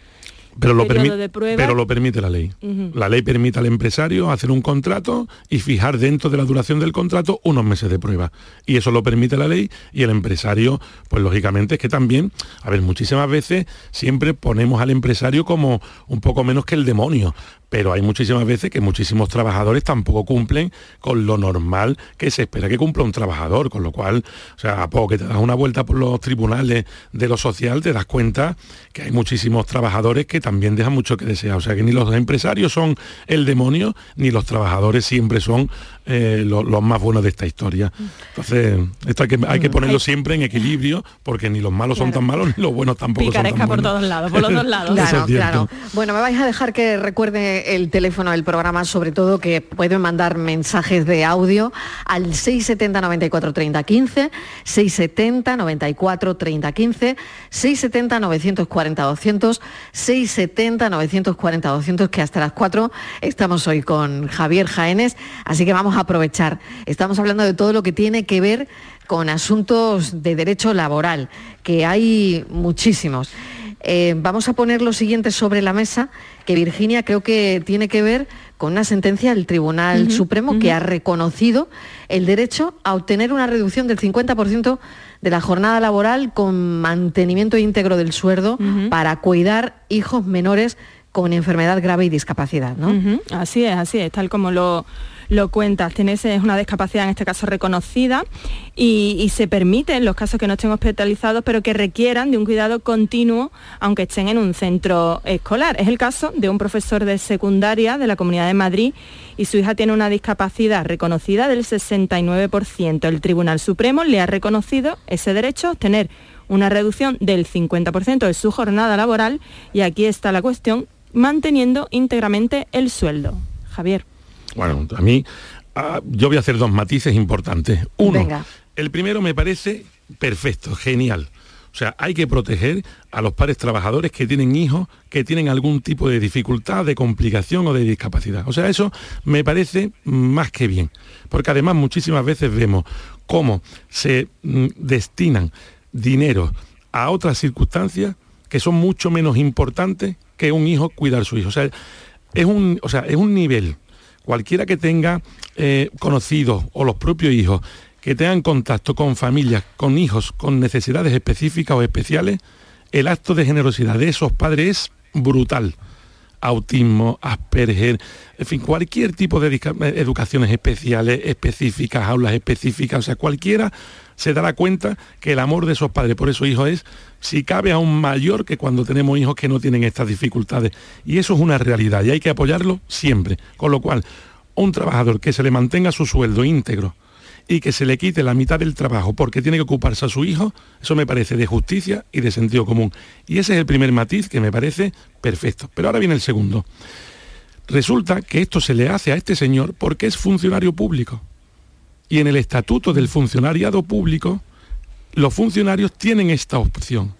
pero lo, pero lo permite la ley. La ley permite al empresario hacer un contrato y fijar dentro de la duración del contrato unos meses de prueba. Y eso lo permite la ley y el empresario, pues lógicamente es que también, a ver, muchísimas veces siempre ponemos al empresario como un poco menos que el demonio pero hay muchísimas veces que muchísimos trabajadores tampoco cumplen con lo normal que se espera que cumpla un trabajador, con lo cual, o sea, a poco que te das una vuelta por los tribunales de lo social, te das cuenta que hay muchísimos trabajadores que también dejan mucho que desear. O sea, que ni los empresarios son el demonio, ni los trabajadores siempre son eh, los más buenos de esta historia. Entonces, esto hay que, hay que mm, ponerlo siempre en equilibrio, porque ni los malos son tan malos, ni los buenos tampoco son tan por todos lados, por los dos lados. claro, claro. Bueno, me vais a dejar que recuerde el teléfono del programa, sobre todo que pueden mandar mensajes de audio al 670 94 30 15, 670 94 30 15, 670 940 200, 670 940 200, que hasta las 4 estamos hoy con Javier Jaénes, así que vamos aprovechar. Estamos hablando de todo lo que tiene que ver con asuntos de derecho laboral, que hay muchísimos. Eh, vamos a poner lo siguiente sobre la mesa, que Virginia creo que tiene que ver con una sentencia del Tribunal Supremo que ha reconocido el derecho a obtener una reducción del 50% de la jornada laboral con mantenimiento íntegro del sueldo para cuidar hijos menores con enfermedad grave y discapacidad, ¿no? Así es, así es, tal como lo, lo cuentas. Tienes una discapacidad en este caso reconocida y, se permite en los casos que no estén hospitalizados, pero que requieran de un cuidado continuo, aunque estén en un centro escolar. Es el caso de un profesor de secundaria de la Comunidad de Madrid y su hija tiene una discapacidad reconocida del 69%. El Tribunal Supremo le ha reconocido ese derecho a obtener una reducción del 50% de su jornada laboral y aquí está la cuestión, manteniendo íntegramente el sueldo. Javier. Bueno, a mí, ah, yo voy a hacer dos matices importantes. Uno, el primero me parece perfecto, genial. O sea, hay que proteger a los padres trabajadores que tienen hijos que tienen algún tipo de dificultad, de complicación o de discapacidad. O sea, eso me parece más que bien. Porque además muchísimas veces vemos cómo se mm, destinan dinero a otras circunstancias que son mucho menos importantes que un hijo cuidar su hijo. O sea, es un, o sea, es un nivel cualquiera que tenga eh, conocidos o los propios hijos que tengan contacto con familias, con hijos con necesidades específicas o especiales, el acto de generosidad de esos padres es brutal. Autismo, Asperger, en fin, cualquier tipo de educaciones especiales, específicas, aulas específicas, o sea, cualquiera se dará cuenta que el amor de esos padres por esos hijos es, si cabe, aún mayor que cuando tenemos hijos que no tienen estas dificultades. Y eso es una realidad y hay que apoyarlo siempre. Con lo cual, un trabajador que se le mantenga su sueldo íntegro, y que se le quite la mitad del trabajo porque tiene que ocuparse a su hijo, eso me parece de justicia y de sentido común. Y ese es el primer matiz que me parece perfecto. Pero ahora viene el segundo. Resulta que esto se le hace a este señor porque es funcionario público. Y en el estatuto del funcionariado público, los funcionarios tienen esta opción,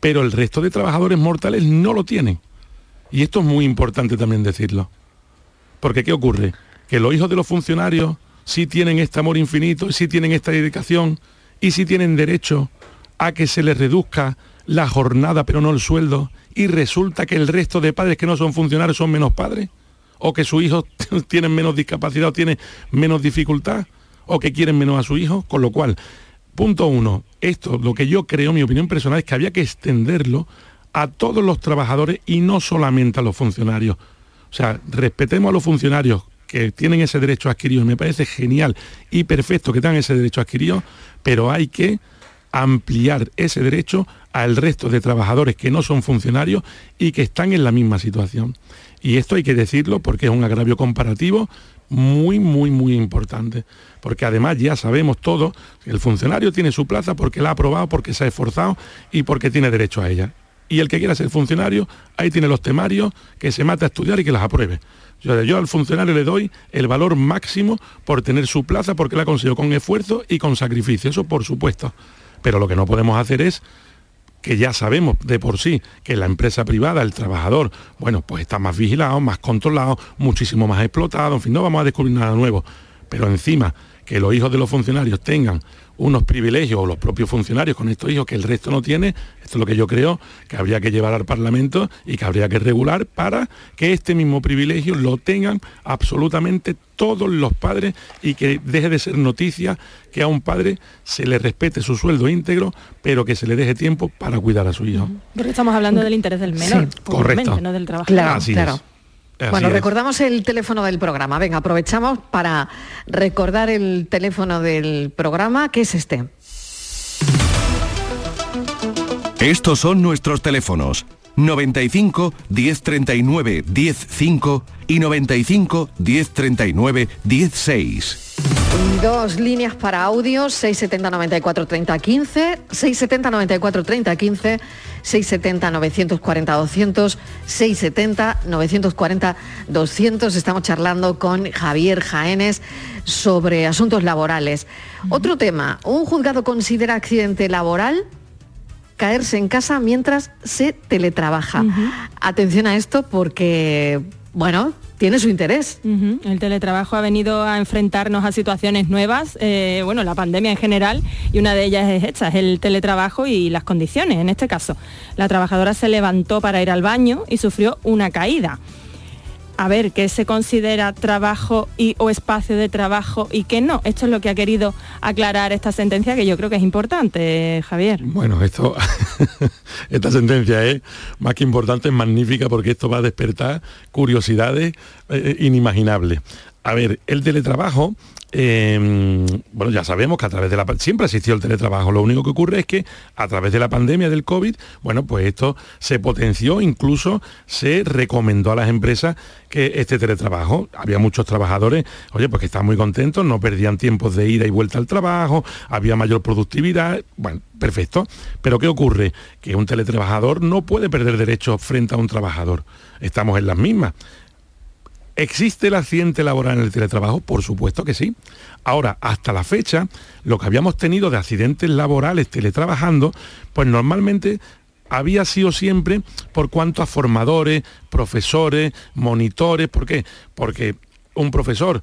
pero el resto de trabajadores mortales no lo tienen. Y esto es muy importante también decirlo. Porque ¿qué ocurre? Que los hijos de los funcionarios sí tienen este amor infinito, sí tienen esta dedicación y sí tienen derecho a que se les reduzca la jornada pero no el sueldo y resulta que el resto de padres que no son funcionarios son menos padres o que sus hijos tienen menos discapacidad o tienen menos dificultad o que quieren menos a su hijo, con lo cual, punto uno, esto, lo que yo creo, mi opinión personal, es que había que extenderlo a todos los trabajadores y no solamente a los funcionarios. O sea, respetemos a los funcionarios que tienen ese derecho adquirido, me parece genial y perfecto que tengan ese derecho adquirido, pero hay que ampliar ese derecho al resto de trabajadores que no son funcionarios y que están en la misma situación. Y esto hay que decirlo porque es un agravio comparativo muy, muy, muy importante. Porque además ya sabemos todos que el funcionario tiene su plaza porque la ha aprobado, porque se ha esforzado y porque tiene derecho a ella. Y el que quiera ser funcionario, ahí tiene los temarios, que se mate a estudiar y que las apruebe. Yo, al funcionario le doy el valor máximo por tener su plaza porque la ha conseguido con esfuerzo y con sacrificio, eso por supuesto. Pero lo que no podemos hacer es que ya sabemos de por sí que la empresa privada, el trabajador, bueno, pues está más vigilado, más controlado, muchísimo más explotado, en fin, no vamos a descubrir nada nuevo. Pero encima, que los hijos de los funcionarios tengan unos privilegios o los propios funcionarios con estos hijos que el resto no tiene, esto es lo que yo creo que habría que llevar al Parlamento y que habría que regular para que este mismo privilegio lo tengan absolutamente todos los padres y que deje de ser noticia que a un padre se le respete su sueldo íntegro, pero que se le deje tiempo para cuidar a su hijo. Porque estamos hablando del interés del menor, correcto. no del trabajador. claro. Bueno, recordamos el teléfono del programa. Venga, aprovechamos para recordar el teléfono del programa, que es este. Estos son nuestros teléfonos. 95 1039 105 y 95 1039 16. Dos líneas para audio, 670 94 30 15, 670 94 30 15, 670 940 200, 670 940 200. Estamos charlando con Javier Jaénes sobre asuntos laborales. Otro tema, un juzgado considera accidente laboral caerse en casa mientras se teletrabaja. Atención a esto porque, bueno, tiene su interés. El teletrabajo ha venido a enfrentarnos a situaciones nuevas, eh, bueno, la pandemia en general, y una de ellas es esta, es el teletrabajo y las condiciones. En este caso, la trabajadora se levantó para ir al baño y sufrió una caída a ver qué se considera trabajo y, o espacio de trabajo y qué no. Esto es lo que ha querido aclarar esta sentencia que yo creo que es importante, Javier. Bueno, esto, esta sentencia es más que importante, es magnífica porque esto va a despertar curiosidades eh, inimaginables. A ver, el teletrabajo Em, bueno, ya sabemos que a través de la siempre existió el teletrabajo. Lo único que ocurre es que a través de la pandemia del COVID, bueno, pues esto se potenció, incluso se recomendó a las empresas que este teletrabajo, había muchos trabajadores, oye, pues que muy contentos, no perdían tiempos de ida y vuelta al trabajo, había mayor productividad, bueno, perfecto. Pero ¿qué ocurre? Que un teletrabajador no puede perder derechos frente a un trabajador. Estamos en las mismas. ¿Existe el accidente laboral en el teletrabajo? Por supuesto que sí. Ahora, hasta la fecha, lo que habíamos tenido de accidentes laborales teletrabajando, pues normalmente había sido siempre por cuanto a formadores, profesores, monitores. ¿Por qué? Porque un profesor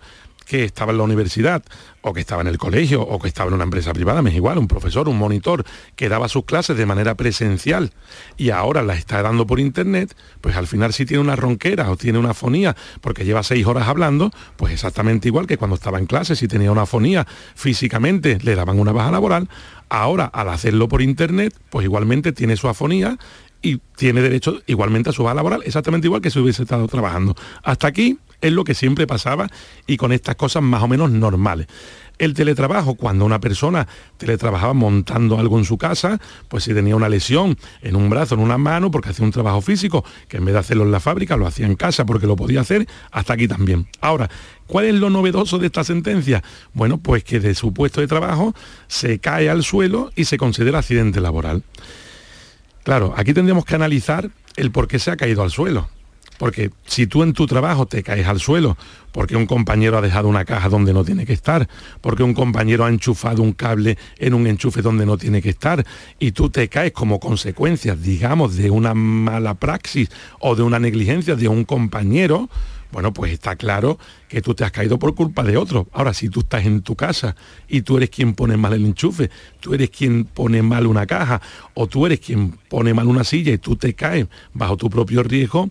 que estaba en la universidad o que estaba en el colegio o que estaba en una empresa privada, me es igual, un profesor, un monitor que daba sus clases de manera presencial y ahora las está dando por internet, pues al final si tiene una ronquera o tiene una fonía porque lleva seis horas hablando, pues exactamente igual que cuando estaba en clase, si tenía una fonía físicamente le daban una baja laboral, ahora al hacerlo por internet, pues igualmente tiene su afonía y tiene derecho igualmente a su baja laboral, exactamente igual que si hubiese estado trabajando. Hasta aquí es lo que siempre pasaba y con estas cosas más o menos normales. El teletrabajo, cuando una persona teletrabajaba montando algo en su casa, pues si tenía una lesión en un brazo, en una mano, porque hacía un trabajo físico, que en vez de hacerlo en la fábrica, lo hacía en casa porque lo podía hacer, hasta aquí también. Ahora, ¿cuál es lo novedoso de esta sentencia? Bueno, pues que de su puesto de trabajo se cae al suelo y se considera accidente laboral. Claro, aquí tendríamos que analizar el por qué se ha caído al suelo Porque si tú en tu trabajo te caes al suelo porque un compañero ha dejado una caja donde no tiene que estar, porque un compañero ha enchufado un cable en un enchufe donde no tiene que estar, y tú te caes como consecuencia, digamos, de una mala praxis o de una negligencia de un compañero, bueno, pues está claro que tú te has caído por culpa de otro. Ahora, si tú estás en tu casa y tú eres quien pone mal el enchufe, tú eres quien pone mal una caja, o tú eres quien pone mal una silla y tú te caes bajo tu propio riesgo,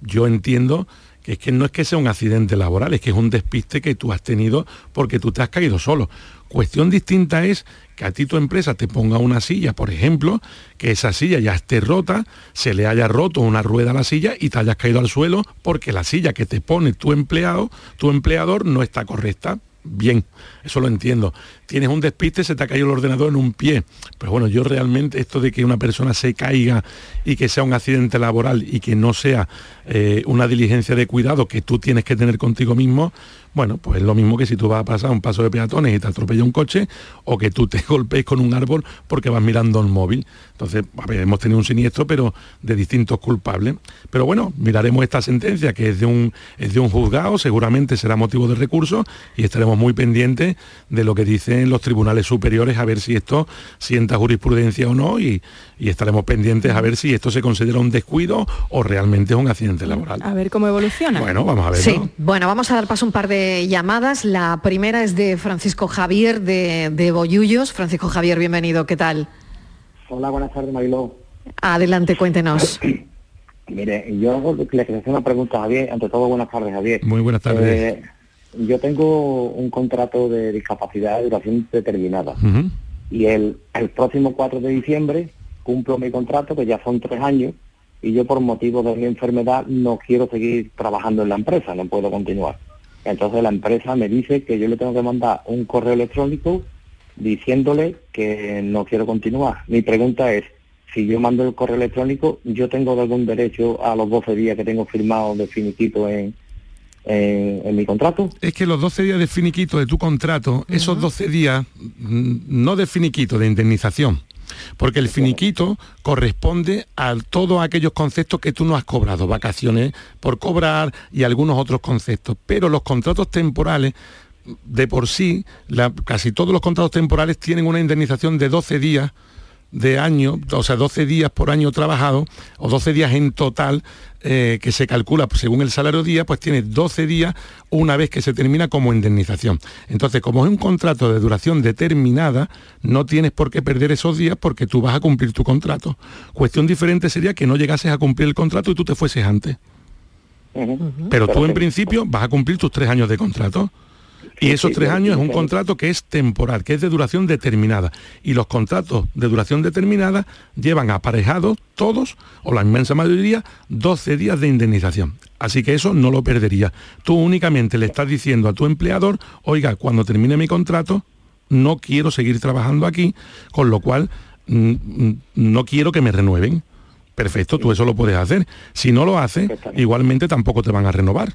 yo entiendo que es que no es que sea un accidente laboral, es que es un despiste que tú has tenido porque tú te has caído solo. Cuestión distinta es que a ti tu empresa te ponga una silla, por ejemplo, que esa silla ya esté rota, se le haya roto una rueda a la silla y te hayas caído al suelo porque la silla que te pone tu empleado, tu empleador, no está correcta. Bien, eso lo entiendo. Tienes un despiste, se te ha caído el ordenador en un pie. Pues bueno, yo realmente esto de que una persona se caiga y que sea un accidente laboral y que no sea eh, una diligencia de cuidado que tú tienes que tener contigo mismo, bueno, pues es lo mismo que si tú vas a pasar un paso de peatones y te atropella un coche o que tú te golpees con un árbol porque vas mirando el móvil. Entonces, hemos tenido un siniestro, pero de distintos culpables. Pero bueno, miraremos esta sentencia que es de un, es de un juzgado, seguramente será motivo de recurso y estaremos muy pendientes de lo que dicen los tribunales superiores a ver si esto sienta jurisprudencia o no y, y estaremos pendientes a ver si esto se considera un descuido o realmente es un accidente laboral. A ver cómo evoluciona. Bueno, vamos a ver. Sí, bueno, vamos a dar paso a un par de llamadas. La primera es de Francisco Javier de, de Boyullos. Francisco Javier, bienvenido, ¿qué tal? Hola, buenas tardes, Mariló. Adelante, cuéntenos. Mire, yo le quería hacer una pregunta a Javier. Ante todo, buenas tardes, Javier. Muy buenas tardes. Eh, yo tengo un contrato de discapacidad de duración determinada. Y el, el próximo 4 de diciembre cumplo mi contrato, que ya son tres años, y yo por motivo de mi enfermedad no quiero seguir trabajando en la empresa, no puedo continuar. Entonces la empresa me dice que yo le tengo que mandar un correo electrónico diciéndole que no quiero continuar. Mi pregunta es, si yo mando el correo electrónico, ¿yo tengo algún derecho a los 12 días que tengo firmado de finiquito en, en, en mi contrato? Es que los 12 días de finiquito de tu contrato, esos 12 días, mm, no de finiquito, de indemnización, porque el finiquito corresponde a todos aquellos conceptos que tú no has cobrado, vacaciones por cobrar y algunos otros conceptos. Pero los contratos temporales, de por sí, la- casi todos los contratos temporales tienen una indemnización de 12 días de año, o sea, 12 días por año trabajado, o 12 días en total, eh, que se calcula pues, según el salario día, pues tiene 12 días una vez que se termina como indemnización. Entonces, como es un contrato de duración determinada, no tienes por qué perder esos días porque tú vas a cumplir tu contrato. Cuestión diferente sería que no llegases a cumplir el contrato y tú te fueses antes. Pero tú en principio vas a cumplir tus tres años de contrato. Y esos tres años es un contrato que es temporal, que es de duración determinada. Y los contratos de duración determinada llevan aparejados todos, o la inmensa mayoría, 12 días de indemnización. Así que eso no lo perdería. Tú únicamente le estás diciendo a tu empleador, oiga, cuando termine mi contrato, no quiero seguir trabajando aquí, con lo cual mm, mm, no quiero que me renueven. Perfecto, tú eso lo puedes hacer. Si no lo haces, igualmente tampoco te van a renovar.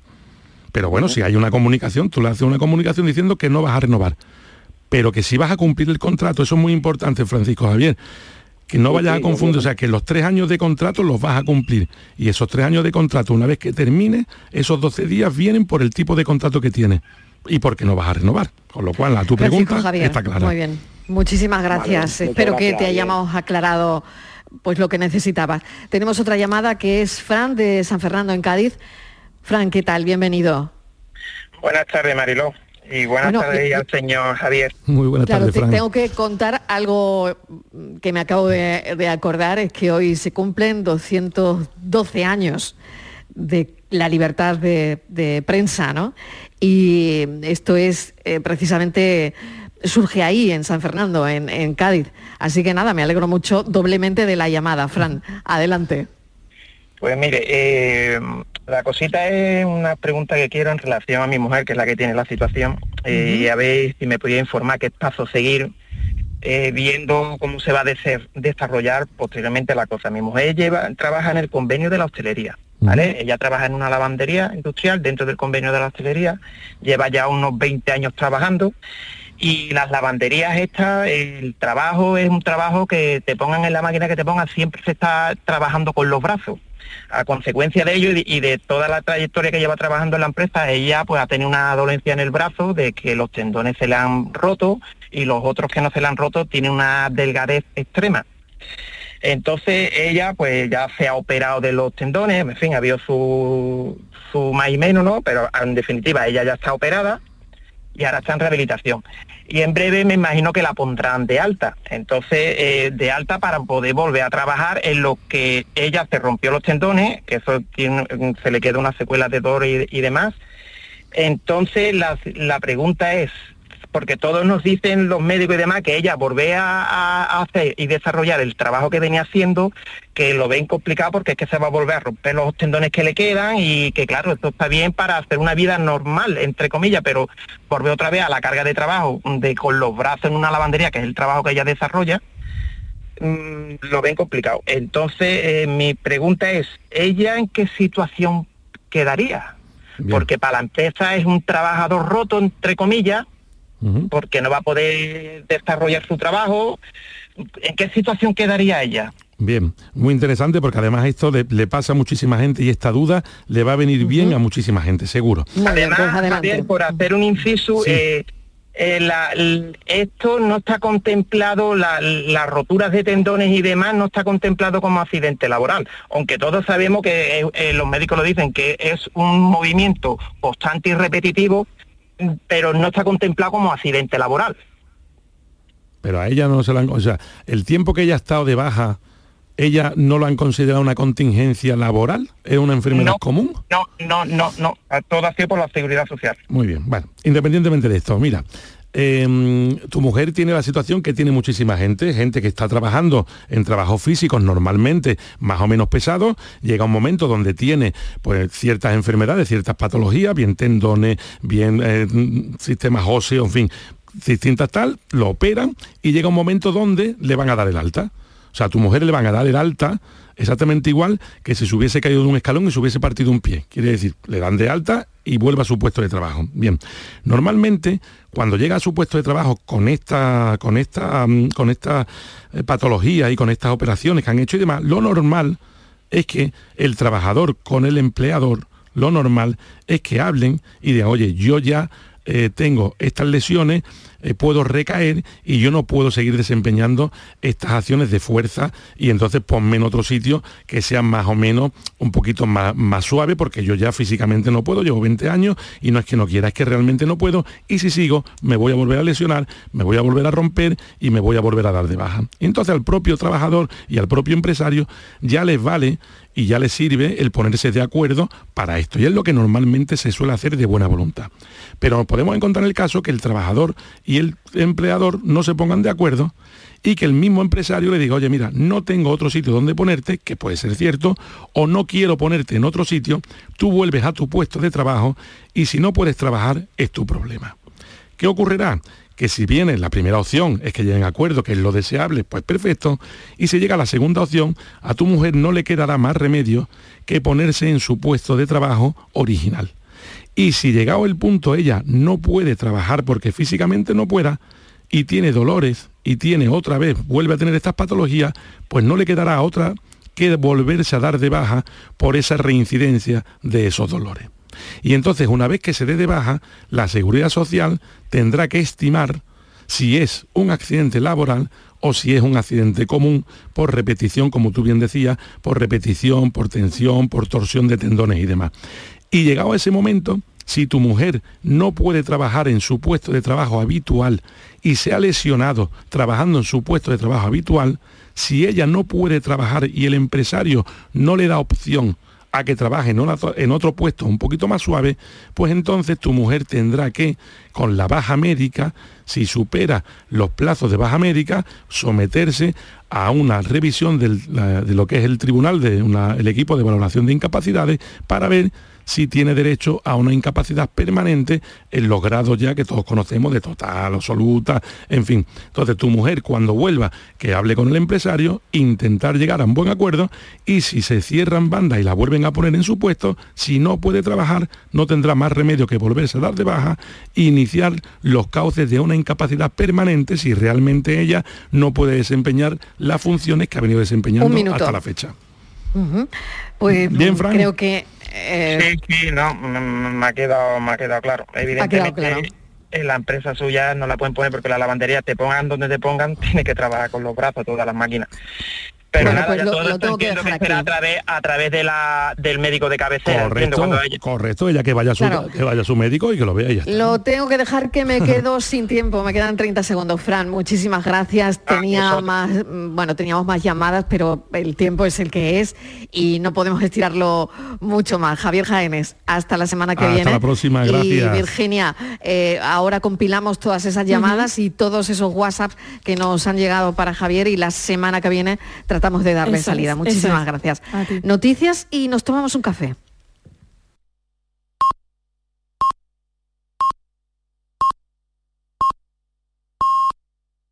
Pero bueno, si hay una comunicación, tú le haces una comunicación diciendo que no vas a renovar. Pero que si vas a cumplir el contrato, eso es muy importante, Francisco Javier. Que no vayas a confundir, o sea, que los tres años de contrato los vas a cumplir. Y esos tres años de contrato, una vez que termine, esos 12 días vienen por el tipo de contrato que tienes. Y porque no vas a renovar. Con lo cual, a tu Francisco pregunta Javier, está clara. Muy bien. Muchísimas gracias. Espero que te hayamos aclarado pues lo que necesitabas. Tenemos otra llamada que es Fran de San Fernando en Cádiz. Fran, ¿qué tal? Bienvenido. Buenas tardes, Mariló. Y buenas Bueno, tardes eh, al señor Javier. Muy buenas Claro, te- tengo que contar algo que me acabo de, de acordar, es que hoy se cumplen 212 años de la libertad de, de prensa, ¿no? Y esto es eh, precisamente, surge ahí, en San Fernando, en, en Cádiz. Así que nada, me alegro mucho doblemente de la llamada. Fran, adelante. Pues mire, eh, la cosita es una pregunta que quiero en relación a mi mujer, que es la que tiene la situación, eh, y a ver si me podía informar qué paso seguir, eh, viendo cómo se va a desarrollar posteriormente la cosa. Mi mujer lleva, trabaja en el convenio de la hostelería, ¿vale? Ella trabaja en una lavandería industrial dentro del convenio de la hostelería, lleva ya unos 20 años trabajando, y las lavanderías estas, el trabajo es un trabajo que te pongan en la máquina que te pongan, siempre se está trabajando con los brazos. A consecuencia de ello y de, toda la trayectoria que lleva trabajando en la empresa, ella pues ha tenido una dolencia en el brazo de que los tendones se le han roto y los otros que no se le han roto tienen una delgadez extrema. Entonces ella pues ya se ha operado de los tendones, en fin, ha habido su, su más y menos, ¿no? Pero en definitiva ella ya está operada y ahora está en rehabilitación. Y en breve me imagino que la pondrán de alta. Entonces, eh, de alta para poder volver a trabajar en lo que ella se rompió los tendones, que eso se le queda una secuela de dolor y, demás. Entonces, la, la pregunta es, porque todos nos dicen los médicos y demás que ella volvía a, hacer y desarrollar el trabajo que venía haciendo, que lo ven complicado porque es que se va a volver a romper los tendones que le quedan y que claro, esto está bien para hacer una vida normal, entre comillas, pero volver otra vez a la carga de trabajo de con los brazos en una lavandería, que es el trabajo que ella desarrolla, mm, lo ven complicado. Entonces, eh, mi pregunta es, ¿ella en qué situación quedaría? Porque para la empresa es un trabajador roto, entre comillas, porque no va a poder desarrollar su trabajo. ¿En qué situación quedaría ella? Bien, muy interesante porque además esto le, pasa a muchísima gente y esta duda le va a venir bien a muchísima gente, seguro. Además, pues por hacer un inciso, eh, eh, esto no está contemplado, las roturas de tendones y demás no está contemplado como accidente laboral, aunque todos sabemos que eh, los médicos lo dicen, que es un movimiento constante y repetitivo pero no está contemplado como accidente laboral. Pero a ella no se la han... O sea, el tiempo que ella ha estado de baja, ¿ella no lo han considerado una contingencia laboral? ¿Es una enfermedad común? No, no, no, no. Todo ha sido por la seguridad social. Muy bien. Bueno, independientemente de esto, mira, Em, tu mujer tiene la situación que tiene muchísima gente, gente que está trabajando en trabajos físicos normalmente más o menos pesados, llega un momento donde tiene pues ciertas enfermedades, ciertas patologías, bien tendones, bien eh, sistemas óseos, en fin, distintas tal, lo operan y llega un momento donde le van a dar el alta. O sea, a tu mujer le van a dar el alta exactamente igual que si se hubiese caído de un escalón y se hubiese partido un pie. Quiere decir, le dan de alta y vuelve a su puesto de trabajo. Bien, normalmente cuando llega a su puesto de trabajo con esta, con esta, mm, con esta eh, patología y con estas operaciones que han hecho y demás, lo normal es que el trabajador con el empleador, lo normal es que hablen y digan, oye, yo ya eh, tengo estas lesiones, eh, puedo recaer y yo no puedo seguir desempeñando estas acciones de fuerza y entonces ponme en otro sitio que sea más o menos un poquito más, más suave porque yo ya físicamente no puedo, llevo 20 años y no es que no quiera, es que realmente no puedo y si sigo me voy a volver a lesionar, me voy a volver a romper y me voy a volver a dar de baja. entonces al propio trabajador y al propio empresario ya les vale y ya les sirve el ponerse de acuerdo para esto. Y es lo que normalmente se suele hacer de buena voluntad. Pero podemos encontrar el caso que el trabajador y el empleador no se pongan de acuerdo y que el mismo empresario le diga, oye, mira, no tengo otro sitio donde ponerte, que puede ser cierto, o no quiero ponerte en otro sitio, tú vuelves a tu puesto de trabajo y si no puedes trabajar es tu problema. ¿Qué ocurrirá? Que si viene la primera opción es que lleguen a acuerdo, que es lo deseable, pues perfecto, y si llega la segunda opción, a tu mujer no le quedará más remedio que ponerse en su puesto de trabajo original. Y si llegado el punto ella no puede trabajar porque físicamente no pueda, y tiene dolores, y tiene otra vez, vuelve a tener estas patologías, pues no le quedará otra que volverse a dar de baja por esa reincidencia de esos dolores. Y entonces, una vez que se dé de baja, la seguridad social tendrá que estimar si es un accidente laboral o si es un accidente común por repetición, como tú bien decías, por repetición, por tensión, por torsión de tendones y demás. Y llegado a ese momento, si tu mujer no puede trabajar en su puesto de trabajo habitual y se ha lesionado trabajando en su puesto de trabajo habitual, si ella no puede trabajar y el empresario no le da opción a que trabaje en, otro puesto un poquito más suave, pues entonces tu mujer tendrá que, con la baja médica, si supera los plazos de baja médica, someterse a una revisión de lo que es el tribunal, del equipo de valoración de incapacidades, para ver si tiene derecho a una incapacidad permanente en los grados ya que todos conocemos de total, absoluta, en fin. Entonces tu mujer cuando vuelva, que hable con el empresario, intentar llegar a un buen acuerdo y si se cierran bandas y la vuelven a poner en su puesto, si no puede trabajar, no tendrá más remedio que volverse a dar de baja e iniciar los cauces de una incapacidad permanente si realmente ella no puede desempeñar las funciones que ha venido desempeñando hasta la fecha. Pues Bien, creo que... Eh, sí, sí, no, me, ha quedado, me ha quedado claro. Evidentemente, en la empresa suya no la pueden poner porque la lavandería te pongan donde te pongan, tiene que trabajar con los brazos todas las máquinas. Pero nada, pues lo, tengo que dejar aquí. a través, a través de la, del médico de cabecera. Correcto, ella... correcto, ella que vaya, su, que vaya a su médico y que lo vea ella. Lo tengo que dejar que me quedo sin tiempo, me quedan 30 segundos. Fran, muchísimas gracias. Ah, Tenía más, bueno, teníamos más llamadas, pero el tiempo es el que es y no podemos estirarlo mucho más. Javier Jaénes, hasta la semana que viene. Hasta la próxima, gracias. Y Virginia, eh, ahora compilamos todas esas llamadas y todos esos WhatsApps que nos han llegado para Javier y la semana que viene tratamos de darle salida. Muchísimas gracias. Noticias y nos tomamos un café.